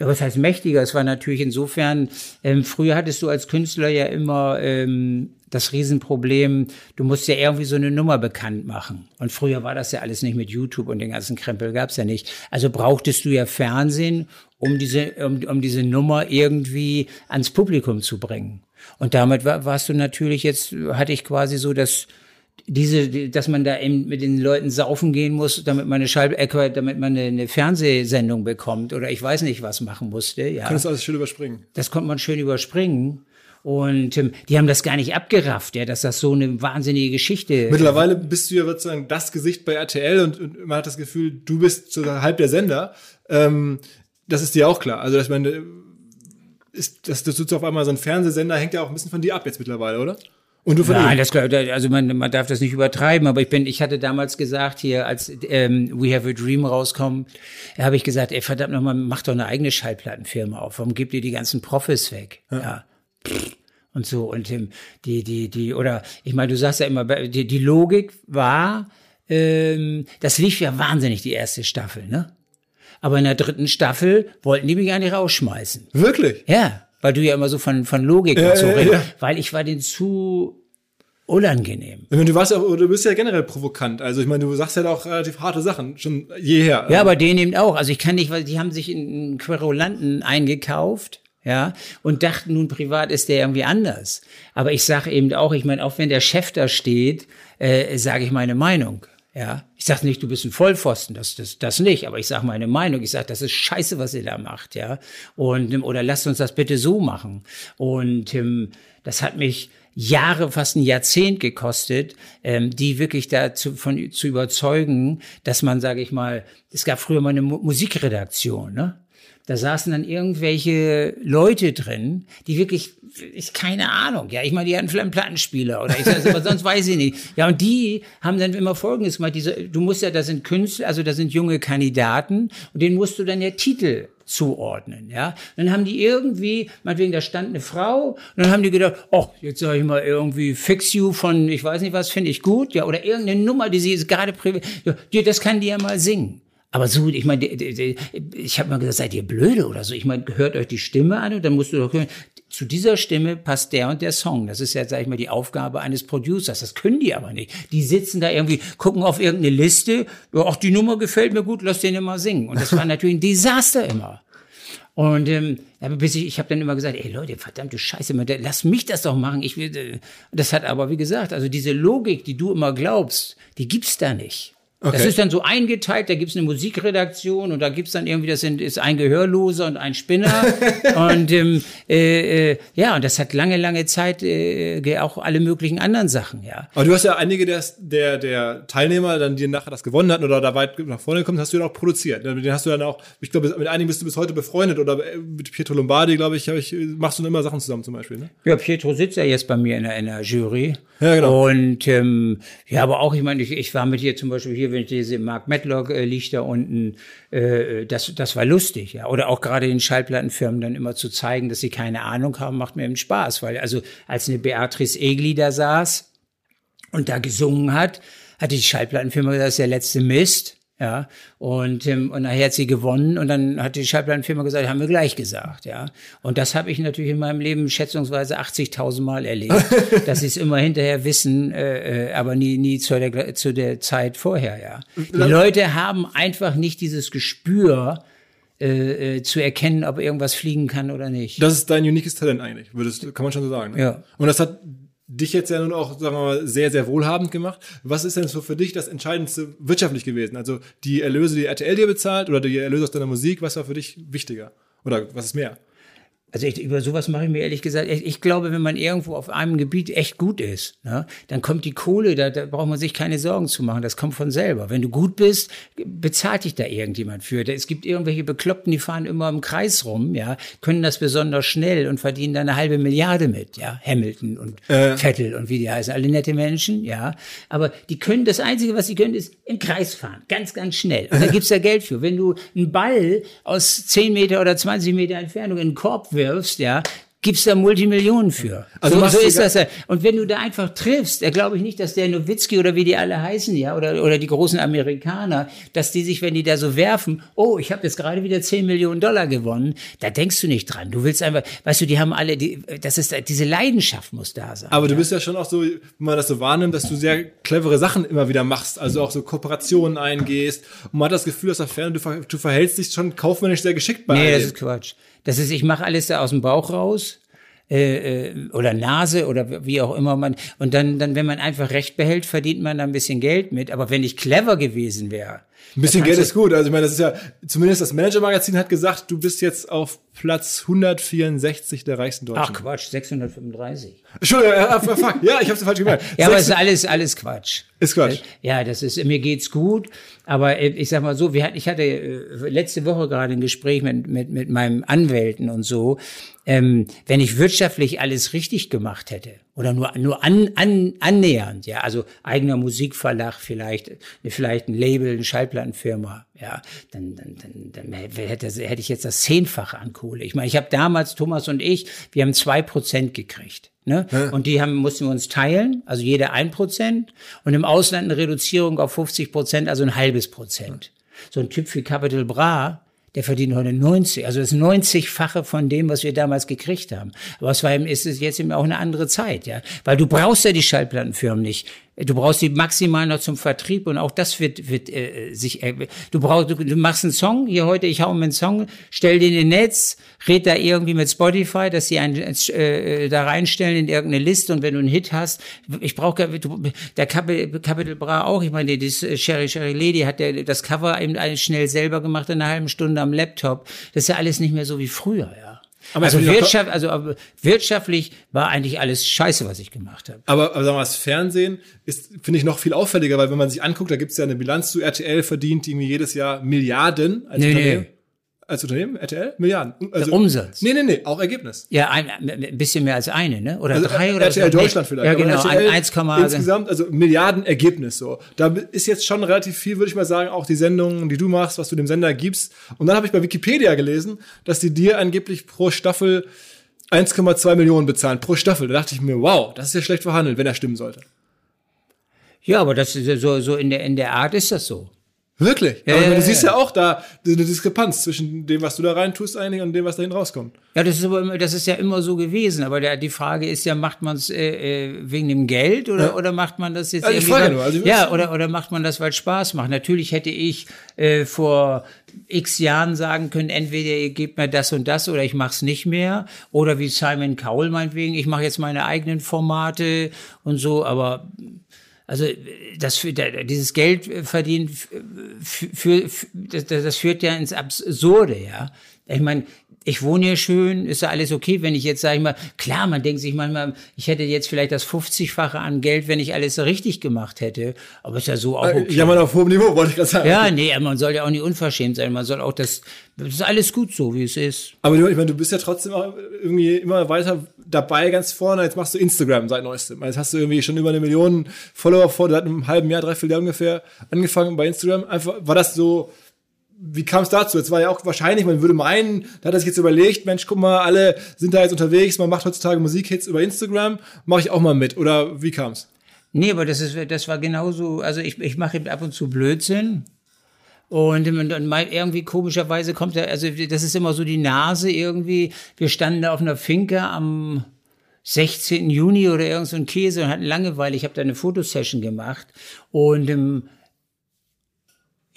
Ja, was heißt mächtiger? Es war natürlich insofern, ähm, früher hattest du als Künstler ja immer ähm, das Riesenproblem, du musst ja irgendwie so eine Nummer bekannt machen. Und früher war das ja alles nicht mit YouTube und den ganzen Krempel gab's ja nicht. Also brauchtest du ja Fernsehen, um diese, um, um diese Nummer irgendwie ans Publikum zu bringen. Und damit war, warst du natürlich jetzt, hatte ich quasi so das, diese, dass man da eben mit den Leuten saufen gehen muss, damit man eine Schall, äh, damit man eine, eine, Fernsehsendung bekommt oder ich weiß nicht was machen musste. Ja. Kann das alles schön überspringen. Das konnte man schön überspringen. Und ähm, die haben das gar nicht abgerafft, ja, dass das so eine wahnsinnige Geschichte. Mittlerweile bist du ja sozusagen das Gesicht bei RTL und, und man hat das Gefühl, du bist so halb der Sender. Ähm, das ist dir auch klar. Also dass man ist, dass du auf einmal so ein Fernsehsender hängt ja auch ein bisschen von dir ab jetzt mittlerweile, oder? Und du von Nein, das, also man, man darf das nicht übertreiben, aber ich bin, ich hatte damals gesagt hier, als ähm, We Have a Dream rauskommt, habe ich gesagt, ey verdammt nochmal, mach doch eine eigene Schallplattenfirma auf. Warum gibt ihr die ganzen Profis weg? Ja. ja. Und so und ähm, die die die oder ich meine, du sagst ja immer, die, die Logik war, ähm, das lief ja wahnsinnig die erste Staffel, ne? Aber in der dritten Staffel wollten die mich eigentlich rausschmeißen. Wirklich? Ja, weil du ja immer so von, von Logik Ja, und so ja, redest. ja. Weil ich war den zu unangenehm. Ich meine, du warst ja, du bist ja generell provokant. Also ich meine, du sagst ja auch relativ harte Sachen, schon jeher. Ja, aber den eben auch. Also ich kann nicht, weil die haben sich in Querulanten eingekauft. Ja, und dachten nun privat ist der irgendwie anders. Aber ich sage eben auch, ich meine, auch wenn der Chef da steht, äh, sage ich meine Meinung. Ja, ich sage nicht, du bist ein Vollpfosten, das, das, das nicht, aber ich sage meine Meinung. Ich sage, das ist scheiße, was ihr da macht, ja. Und oder lasst uns das bitte so machen. Und ähm, das hat mich Jahre, fast ein Jahrzehnt gekostet, ähm, die wirklich dazu von zu überzeugen, dass man, sage ich mal, es gab früher mal eine Mu Musikredaktion, ne? Da saßen dann irgendwelche Leute drin, die wirklich, ich keine Ahnung, ja, ich meine, die hatten vielleicht einen Plattenspieler oder ich sag, aber sonst weiß ich nicht. Ja, und die haben dann immer Folgendes gemacht, diese, du musst ja, da sind Künstler, also da sind junge Kandidaten und denen musst du dann ja Titel zuordnen, ja. Dann haben die irgendwie, meinetwegen, da stand eine Frau, und dann haben die gedacht, oh, jetzt sage ich mal irgendwie Fix You von, ich weiß nicht was, finde ich gut, ja, oder irgendeine Nummer, die sie gerade privat, ja, das kann die ja mal singen. Aber so, ich meine, ich habe mal gesagt, seid ihr blöde oder so? Ich meine, hört euch die Stimme an und dann musst du doch hören, zu dieser Stimme passt der und der Song. Das ist ja, sag ich mal, die Aufgabe eines Producers. Das können die aber nicht. Die sitzen da irgendwie, gucken auf irgendeine Liste, ach, die Nummer gefällt mir gut, lass den immer singen. Und das war [LAUGHS] natürlich ein Desaster immer. Und ähm, bis ich, ich habe dann immer gesagt, ey Leute, verdammte Scheiße, lass mich das doch machen. Ich will, äh, das hat aber wie gesagt, also diese Logik, die du immer glaubst, die gibt's da nicht. Das Okay. ist dann so eingeteilt, da gibt's eine Musikredaktion und da gibt's dann irgendwie, das sind, ist ein Gehörloser und ein Spinner. [LAUGHS] und ähm, äh, äh, ja, und das hat lange, lange Zeit äh, auch alle möglichen anderen Sachen, ja. Aber du hast ja einige der, der, der Teilnehmer, dann, die nachher das gewonnen hatten oder da weit nach vorne gekommen, hast du ja auch produziert. Mit denen hast du dann auch, ich glaube, mit einigen bist du bis heute befreundet oder äh, mit Pietro Lombardi, glaube ich, ich, machst du immer Sachen zusammen zum Beispiel, ne? Ja, Pietro sitzt ja jetzt bei mir in der, in der Jury. Ja, genau. Und ähm, ja, aber auch, ich meine, ich, ich war mit dir zum Beispiel hier, wenn ich diese Mark Matlock äh, liegt da unten, äh, das, das war lustig, ja. Oder auch gerade den Schallplattenfirmen dann immer zu zeigen, dass sie keine Ahnung haben, macht mir eben Spaß. Weil, also, als eine Beatrice Egli da saß und da gesungen hat, hatte die Schallplattenfirma gesagt, das ist der letzte Mist. Ja, und, ähm, und nachher hat sie gewonnen und dann hat die Schallplattenfirma gesagt, haben wir gleich gesagt, ja. Und das habe ich natürlich in meinem Leben schätzungsweise 80.000 Mal erlebt, [LAUGHS] dass sie es immer hinterher wissen, äh, äh, aber nie, nie zu der, zu der Zeit vorher, ja. Die Leute haben einfach nicht dieses Gespür, äh, äh, zu erkennen, ob irgendwas fliegen kann oder nicht. Das ist dein uniques Talent eigentlich, würdest, kann man schon so sagen. Ne? Ja. Und das hat dich jetzt ja nun auch, sagen wir mal, sehr, sehr wohlhabend gemacht. Was ist denn so für dich das Entscheidendste wirtschaftlich gewesen? Also die Erlöse, die RTL dir bezahlt oder die Erlöse aus deiner Musik, was war für dich wichtiger? Oder was ist mehr? Also ich, über sowas mache ich mir ehrlich gesagt, ich, ich glaube, wenn man irgendwo auf einem Gebiet echt gut ist, ne, dann kommt die Kohle, da, da braucht man sich keine Sorgen zu machen, das kommt von selber. Wenn du gut bist, bezahlt dich da irgendjemand für. Es gibt irgendwelche Bekloppten, die fahren immer im Kreis rum, ja, können das besonders schnell und verdienen da eine halbe Milliarde mit, ja, Hamilton und Äh. Vettel und wie die heißen, alle nette Menschen, ja, aber die können, das Einzige, was sie können, ist im Kreis fahren, ganz, ganz schnell. Und da [LAUGHS] gibt's ja Geld für. Wenn du einen Ball aus 10 Meter oder 20 Meter Entfernung in den Korb wirfst, ja, gibt's da Multimillionen für. Also so, so ist das ja. Und wenn du da einfach triffst, da glaube ich nicht, dass der Nowitzki oder wie die alle heißen, ja, oder, oder die großen Amerikaner, dass die sich, wenn die da so werfen, oh, ich habe jetzt gerade wieder 10 Millionen Dollar gewonnen, da denkst du nicht dran. Du willst einfach, weißt du, die haben alle, die, das ist, diese Leidenschaft muss da sein. Aber du bist ja schon auch so, wenn man das so wahrnimmt, dass du sehr clevere Sachen immer wieder machst, also auch so Kooperationen eingehst und man hat das Gefühl, dass da fern, du, ver du verhältst dich schon kaufmännisch sehr geschickt bei Nee, all das ist Quatsch. Das ist, ich mache alles da aus dem Bauch raus. Äh, äh, oder Nase oder wie auch immer man und dann dann wenn man einfach recht behält verdient man da ein bisschen Geld mit aber wenn ich clever gewesen wäre Ein bisschen Geld ist gut. Also ich meine, das ist ja, zumindest das Manager-Magazin hat gesagt, du bist jetzt auf Platz 164 der reichsten Deutschen. ach Quatsch 635 Entschuldigung, äh, äh, fuck. Ja, ich hab's falsch gemerkt. ja aber es ist alles alles Quatsch ist Quatsch. Ja, das ist, mir geht's gut, aber äh, ich sag mal so, wir hatten, ich hatte äh, letzte Woche gerade ein Gespräch mit, mit, mit meinem Anwälten und so, ähm, wenn ich wirtschaftlich alles richtig gemacht hätte oder nur, nur an, an, annähernd, ja, also eigener Musikverlag vielleicht, vielleicht ein Label, eine Schallplattenfirma, ja, dann, dann, dann, dann hätte, hätte ich jetzt das Zehnfache an Kohle. Ich meine, ich habe damals, Thomas und ich, wir haben zwei Prozent gekriegt. Ne? Und die haben, mussten wir uns teilen, also jeder ein Prozent und im Ausland eine Reduzierung auf 50 Prozent, also ein halbes Prozent. So ein Typ wie Capital Bra, der verdient heute 90, also das 90-fache von dem, was wir damals gekriegt haben. Aber es war, ist es jetzt eben auch eine andere Zeit, ja. Weil du brauchst ja die Schallplattenfirmen nicht. Du brauchst die maximal noch zum Vertrieb und auch das wird, wird äh, sich. Äh, du brauchst, du, du machst einen Song hier heute. Ich hau mir einen Song, stell den in Netz, red da irgendwie mit Spotify, dass sie einen äh, äh, da reinstellen in irgendeine Liste und wenn du einen Hit hast, ich brauche der Capital, Capital Bra auch. Ich meine, das äh, Sherry Sherry Lady hat der das Cover eben schnell selber gemacht in einer halben Stunde am Laptop. Das ist ja alles nicht mehr so wie früher, ja. Aber also, Wirtschaft, also wirtschaftlich war eigentlich alles scheiße, was ich gemacht habe. Aber, aber sagen wir mal, das Fernsehen ist, finde ich, noch viel auffälliger, weil wenn man sich anguckt, da gibt es ja eine Bilanz zu RTL verdient, die irgendwie jedes Jahr Milliarden als nee, Unternehmen. Nee als Unternehmen, RTL? Milliarden. Also, Umsatz. Nee, nee, nee, auch Ergebnis. Ja, ein, ein bisschen mehr als eine, ne? Oder also drei oder RTL so. Deutschland vielleicht. Ja, genau, RTL 1, insgesamt, also Milliarden Ergebnis so. Da ist jetzt schon relativ viel, würde ich mal sagen, auch die Sendungen, die du machst, was du dem Sender gibst. Und dann habe ich bei Wikipedia gelesen, dass die dir angeblich pro Staffel 1,2 Millionen bezahlen pro Staffel. Da dachte ich mir, wow, das ist ja schlecht verhandelt, wenn er stimmen sollte. Ja, aber das ist so, so in der, in der Art ist das so. Wirklich? Ja, aber du siehst ja auch da eine Diskrepanz zwischen dem, was du da rein tust eigentlich und dem, was dahin rauskommt. Ja, das ist aber immer, das ist ja immer so gewesen. Aber der, die Frage ist ja, macht man es äh, äh, wegen dem Geld oder, ja. oder macht man das jetzt also irgendwie? Frage nur, also ja, oder, oder macht man das, weil es Spaß macht? Natürlich hätte ich äh, vor x Jahren sagen können, entweder ihr gebt mir das und das oder ich mach's nicht mehr. Oder wie Simon Cowell meinetwegen, ich mache jetzt meine eigenen Formate und so, aber also das für, dieses Geld verdienen für, für, das, das führt ja ins Absurde, ja. Ich meine, ich wohne hier schön, ist ja alles okay, wenn ich jetzt sage ich mal, klar, man denkt sich manchmal, ich hätte jetzt vielleicht das 50-fache an Geld, wenn ich alles richtig gemacht hätte, aber ist ja so auch äh, okay. Ja, man auf hohem Niveau, wollte ich gerade sagen. Ja, nee, man soll ja auch nicht unverschämt sein, man soll auch das, das ist alles gut so, wie es ist. Aber ich meine, du bist ja trotzdem auch irgendwie immer weiter dabei, ganz vorne, jetzt machst du Instagram seit neuestem. Jetzt hast du irgendwie schon über eine Million Follower vor, du hast einem halben Jahr, dreiviertel Jahr ungefähr angefangen bei Instagram. Einfach, war das so, wie kam es dazu? Jetzt war ja auch wahrscheinlich, man würde meinen, da hat er sich jetzt überlegt, Mensch, guck mal, alle sind da jetzt unterwegs, man macht heutzutage Musikhits über Instagram, mache ich auch mal mit. Oder wie kam's? Nee, aber das, ist, das war genauso, also ich, ich mache ab und zu Blödsinn. Und irgendwie komischerweise kommt er, also das ist immer so die Nase irgendwie. Wir standen da auf einer Finke am 16. Juni oder irgend so ein Käse und hatten Langeweile. Ich habe da eine Fotosession gemacht und ähm,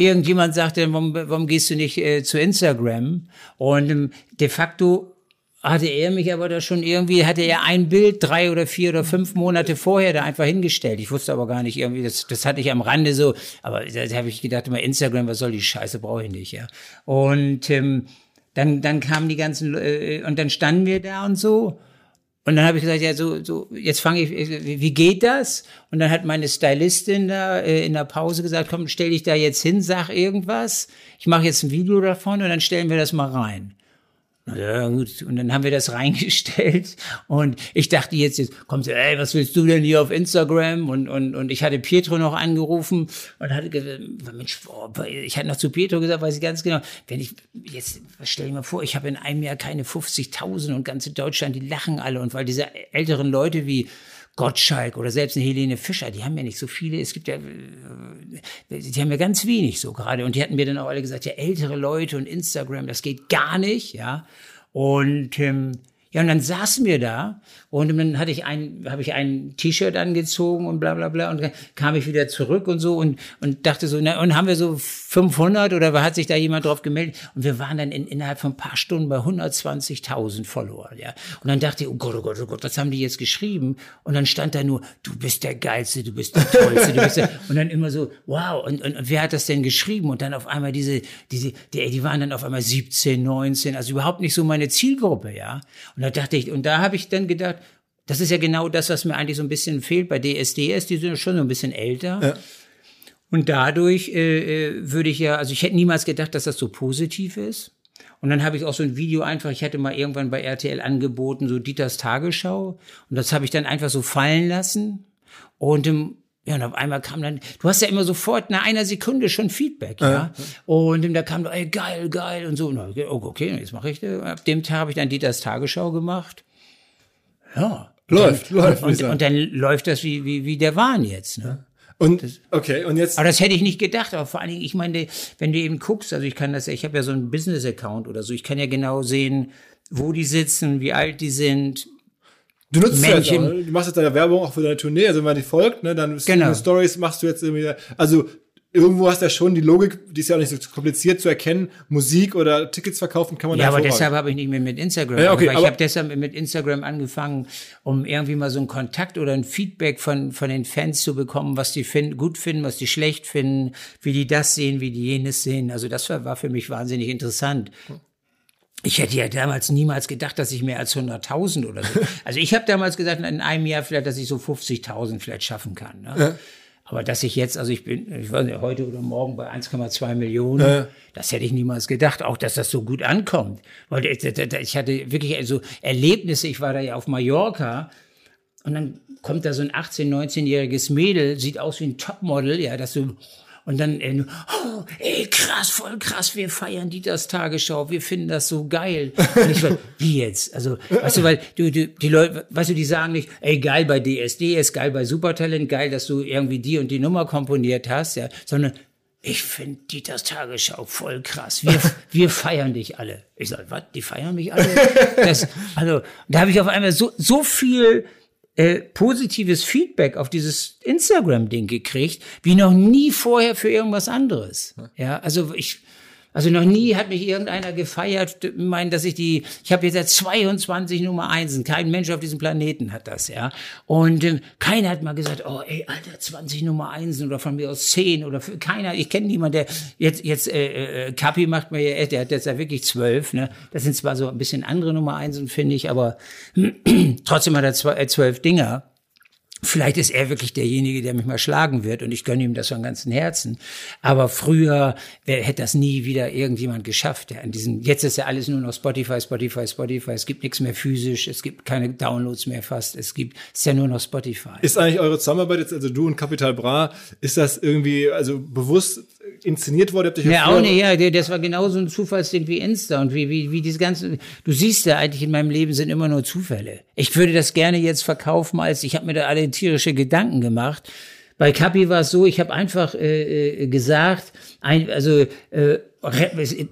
irgendjemand sagte, warum, warum gehst du nicht äh, zu Instagram? Und ähm, de facto hatte er mich aber da schon irgendwie, hatte er ein Bild drei oder vier oder fünf Monate vorher da einfach hingestellt. Ich wusste aber gar nicht irgendwie, das, das hatte ich am Rande so, aber da, habe ich gedacht, immer Instagram, was soll die Scheiße, brauche ich nicht, ja. Und ähm, dann, dann kamen die ganzen, äh, und dann standen wir da und so. Und dann habe ich gesagt, ja, so, so, jetzt fange ich, wie geht das? Und dann hat meine Stylistin da äh, in der Pause gesagt, komm, stell dich da jetzt hin, sag irgendwas. Ich mache jetzt ein Video davon und dann stellen wir das mal rein. Ja, gut. Und dann haben wir das [LAUGHS] reingestellt. Und ich dachte jetzt, jetzt kommt sie, ey, was willst du denn hier auf Instagram? Und, und, und ich hatte Pietro noch angerufen und hatte gesagt, Mensch, ich hatte noch zu Pietro gesagt, weiß ich ganz genau, wenn ich, jetzt, stell dir mal vor, ich habe in einem Jahr keine 50.000 und ganz Deutschland, die lachen alle. Und weil diese älteren Leute wie, Gottschalk oder selbst eine Helene Fischer, die haben ja nicht so viele, es gibt ja, die haben ja ganz wenig so gerade. Und die hatten mir dann auch alle gesagt, ja, ältere Leute und Instagram, das geht gar nicht, ja. Und ähm, ja, und dann saßen wir da und dann hatte ich ein, habe ich ein T-Shirt angezogen und bla bla bla und dann kam ich wieder zurück und so und, und dachte so, na, und haben wir so 500 oder hat sich da jemand drauf gemeldet? Und wir waren dann in, innerhalb von ein paar Stunden bei 120.000 Follower, ja. Und dann dachte ich, oh Gott, oh Gott, oh Gott, was haben die jetzt geschrieben? Und dann stand da nur, du bist der Geilste, du bist der Tollste, du bist der, [LAUGHS] und dann immer so, wow, und, und, und wer hat das denn geschrieben? Und dann auf einmal diese, diese, die, die waren dann auf einmal 17, 19, also überhaupt nicht so meine Zielgruppe, ja. Und und da dachte ich, und da habe ich dann gedacht, das ist ja genau das, was mir eigentlich so ein bisschen fehlt bei DSDS, die sind schon so ein bisschen älter. Ja. Und dadurch äh, äh, würde ich ja, also ich hätte niemals gedacht, dass das so positiv ist. Und dann habe ich auch so ein Video einfach, ich hatte mal irgendwann bei RTL angeboten, so Dieters Tagesschau. Und das habe ich dann einfach so fallen lassen. Und im, ja, und auf einmal kam dann, du hast ja immer sofort nach einer Sekunde schon Feedback, ja. ja. Und da kam, ey, geil, geil und so. Und dann, oh, okay, jetzt mache ich das. Ab dem Tag habe ich dann Dieters Tagesschau gemacht. Ja. Läuft, und, läuft. Und, und, und, dann läuft das wie, wie, wie der Wahn jetzt, ne? Und okay, und jetzt. Aber das hätte ich nicht gedacht. Aber vor allen Dingen, ich meine, wenn du eben guckst, also ich kann das, ich habe ja so einen Business-Account oder so, ich kann ja genau sehen, wo die sitzen, wie alt die sind. Du nutzt es ja auch, ne? Du machst jetzt deine Werbung auch für deine Tournee, also wenn man die folgt, ne, dann Genau. Stories machst du jetzt irgendwie, also irgendwo hast du ja schon die Logik, die ist ja auch nicht so kompliziert zu erkennen, Musik oder Tickets verkaufen kann man Ja, da aber deshalb habe ich nicht mehr mit Instagram. Ja, okay, angefangen. aber- ich habe deshalb mit Instagram angefangen, um irgendwie mal so einen Kontakt oder ein Feedback von von den Fans zu bekommen, was die finden, gut finden, was die schlecht finden, wie die das sehen, wie die jenes sehen. Also das war, war für mich wahnsinnig interessant. Ich hätte ja damals niemals gedacht, dass ich mehr als 100.000 oder so. [LAUGHS] Also ich habe damals gesagt, in einem Jahr vielleicht, dass ich so 50.000 vielleicht schaffen kann. Ne? Aber dass ich jetzt, also ich bin, ich weiß nicht, heute oder morgen bei 1,2 Millionen, das hätte ich niemals gedacht. Auch, dass das so gut ankommt. Weil ich, ich hatte wirklich also Erlebnisse. Ich war da ja auf Mallorca und dann kommt da so ein 18-, 19-jähriges Mädel, sieht aus wie ein Topmodel, ja, das so, und dann, äh, oh, ey, krass, voll krass, wir feiern Dieters Tagesschau, wir finden das so geil. Und ich so, [LAUGHS] wie jetzt? Also, weißt du, weil du, du, die Leute, weißt du, die sagen nicht, ey, geil bei DSD, ist geil bei Supertalent, geil, dass du irgendwie die und die Nummer komponiert hast, ja, sondern, ich finde Dieters Tagesschau voll krass. Wir, [LAUGHS] wir feiern dich alle. Ich sag, was? Die feiern mich alle? Das, also, da habe ich auf einmal so, so viel äh, positives Feedback auf dieses Instagram-Ding gekriegt, wie noch nie vorher für irgendwas anderes. Ja, also ich, also noch nie hat mich irgendeiner gefeiert, meinen, dass ich die, ich habe jetzt seit 22 Nummer Einsen, kein Mensch auf diesem Planeten hat das, ja. Und ähm, keiner hat mal gesagt, oh ey, Alter, 20 Nummer Einsen oder von mir aus 10 oder für, keiner, ich kenne niemanden, der jetzt, jetzt äh, äh, Kapi macht mir ja, der hat jetzt ja wirklich zwölf, ne. Das sind zwar so ein bisschen andere Nummer Einsen, finde ich, aber [CLEARS THROAT] trotzdem hat er zwei, äh, zwölf Dinger. Vielleicht ist er wirklich derjenige, der mich mal schlagen wird und ich gönne ihm das von ganzem Herzen. Aber früher wär, hätte das nie wieder irgendjemand geschafft. Ja, in diesem, jetzt ist ja alles nur noch Spotify, Spotify, Spotify. Es gibt nichts mehr physisch, es gibt keine Downloads mehr fast. Es gibt, es ist ja nur noch Spotify. Ist eigentlich eure Zusammenarbeit jetzt, also du und Capital Bra, ist das irgendwie, also bewusst inszeniert worden? Habt ihr Ja, auch nicht, ja, das war genauso ein Zufallsding wie Insta und wie, wie, wie diese ganzen, du siehst ja eigentlich in meinem Leben sind immer nur Zufälle. Ich würde das gerne jetzt verkaufen als, ich habe mir da alle tierische Gedanken gemacht. Bei Kapi war es so, ich habe einfach äh, äh, gesagt, ein, also äh,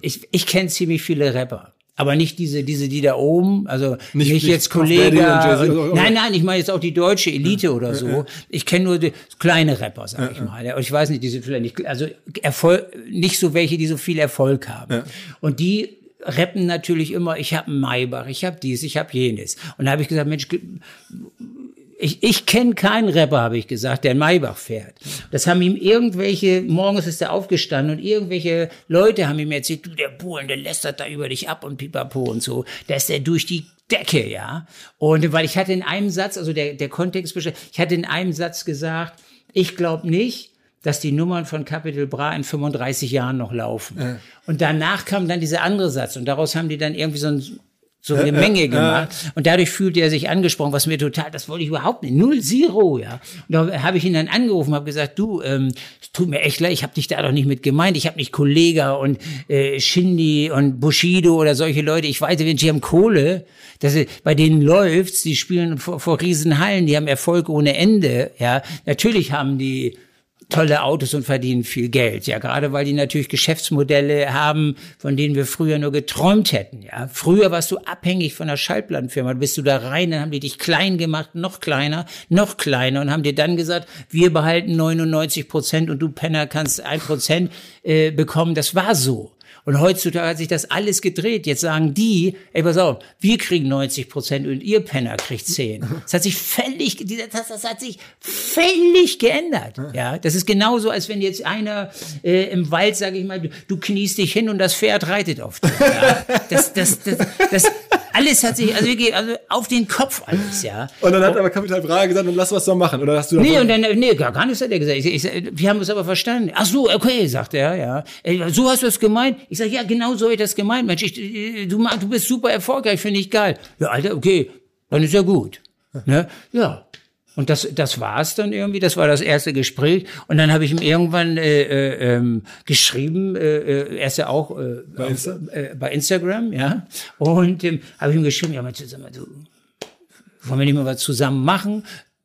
ich, ich kenne ziemlich viele Rapper. Aber nicht diese, diese, die da oben, also Nicht- nicht, jetzt Puff Daddy und Jay-Z, Kollege. oder- Nein, nein, ich meine jetzt auch die deutsche Elite oder so. Ich kenne nur die kleine Rapper, sag ich mal. Ja, ich weiß nicht, die sind vielleicht nicht, also Erfolg, nicht so welche, die so viel Erfolg haben. Und die rappen natürlich immer, ich habe Maybach, ich habe dies, ich habe jenes. Und da habe ich gesagt, Mensch, ich, ich kenne keinen Rapper, habe ich gesagt, der einen Maybach fährt. Das haben ihm irgendwelche, morgens ist er aufgestanden und irgendwelche Leute haben ihm erzählt, du, der Buhlen, der lästert da über dich ab und pipapo und so. Da ist er durch die Decke, ja. Und weil ich hatte in einem Satz, also der, der Kontext, ich hatte in einem Satz gesagt, ich glaube nicht, dass die Nummern von Capital Bra in 35 Jahren noch laufen. Und danach kam dann dieser andere Satz und daraus haben die dann irgendwie so ein so eine Menge gemacht. Und dadurch fühlte er sich angesprochen, was mir total, das wollte ich überhaupt nicht. Null Zero, ja. Und da habe ich ihn dann angerufen, habe gesagt, du, ähm, es tut mir echt leid, ich habe dich da doch nicht mit gemeint. Ich habe nicht Kollega und äh, Shindy und Bushido oder solche Leute. Ich weiß, die haben Kohle. Das, ist- bei denen läuft's, die spielen vor, vor Riesenhallen, die haben Erfolg ohne Ende. Ja, natürlich haben die tolle Autos und verdienen viel Geld. Ja, gerade weil die natürlich Geschäftsmodelle haben, von denen wir früher nur geträumt hätten. Ja, früher warst du abhängig von der Schallplattenfirma. Bist du da rein, dann haben die dich klein gemacht, noch kleiner, noch kleiner und haben dir dann gesagt, wir behalten 99 Prozent und du Penner kannst ein Prozent äh, bekommen. Das war so. Und heutzutage hat sich das alles gedreht. Jetzt sagen die, ey, pass auf, wir kriegen 90 Prozent und ihr Penner kriegt 10. Das hat sich völlig, das, das hat sich völlig geändert. Ja, das ist genauso, als wenn jetzt einer äh, im Wald, sage ich mal, du, du kniest dich hin und das Pferd reitet auf dich. Ja? Das, das, das, das, alles hat sich, also wirklich, also auf den Kopf alles, ja. Und dann hat aber Capital Bra gesagt, dann lass was doch machen. Oder hast du Nee, und dann, nee, gar, gar nichts hat er gesagt. Ich, ich, wir haben es aber verstanden. Ach so, okay, sagt er, ja. Ey, So hast du es gemeint? Ich sage, ja, genau so habe ich das gemeint, Mensch. Ich, äh, du, du bist super erfolgreich, finde ich geil. Ja, Alter, okay, dann ist ja gut. Ne? Ja. Und das, das war's dann irgendwie. Das war das erste Gespräch. Und dann habe ich ihm irgendwann äh, äh, ähm, geschrieben. Äh, äh, er ist ja auch äh, Bei Insta? Äh, bei Instagram, ja. Und ähm, habe ich ihm geschrieben, ja, Mensch, sag mal, du, wollen wir nicht mal was zusammen machen?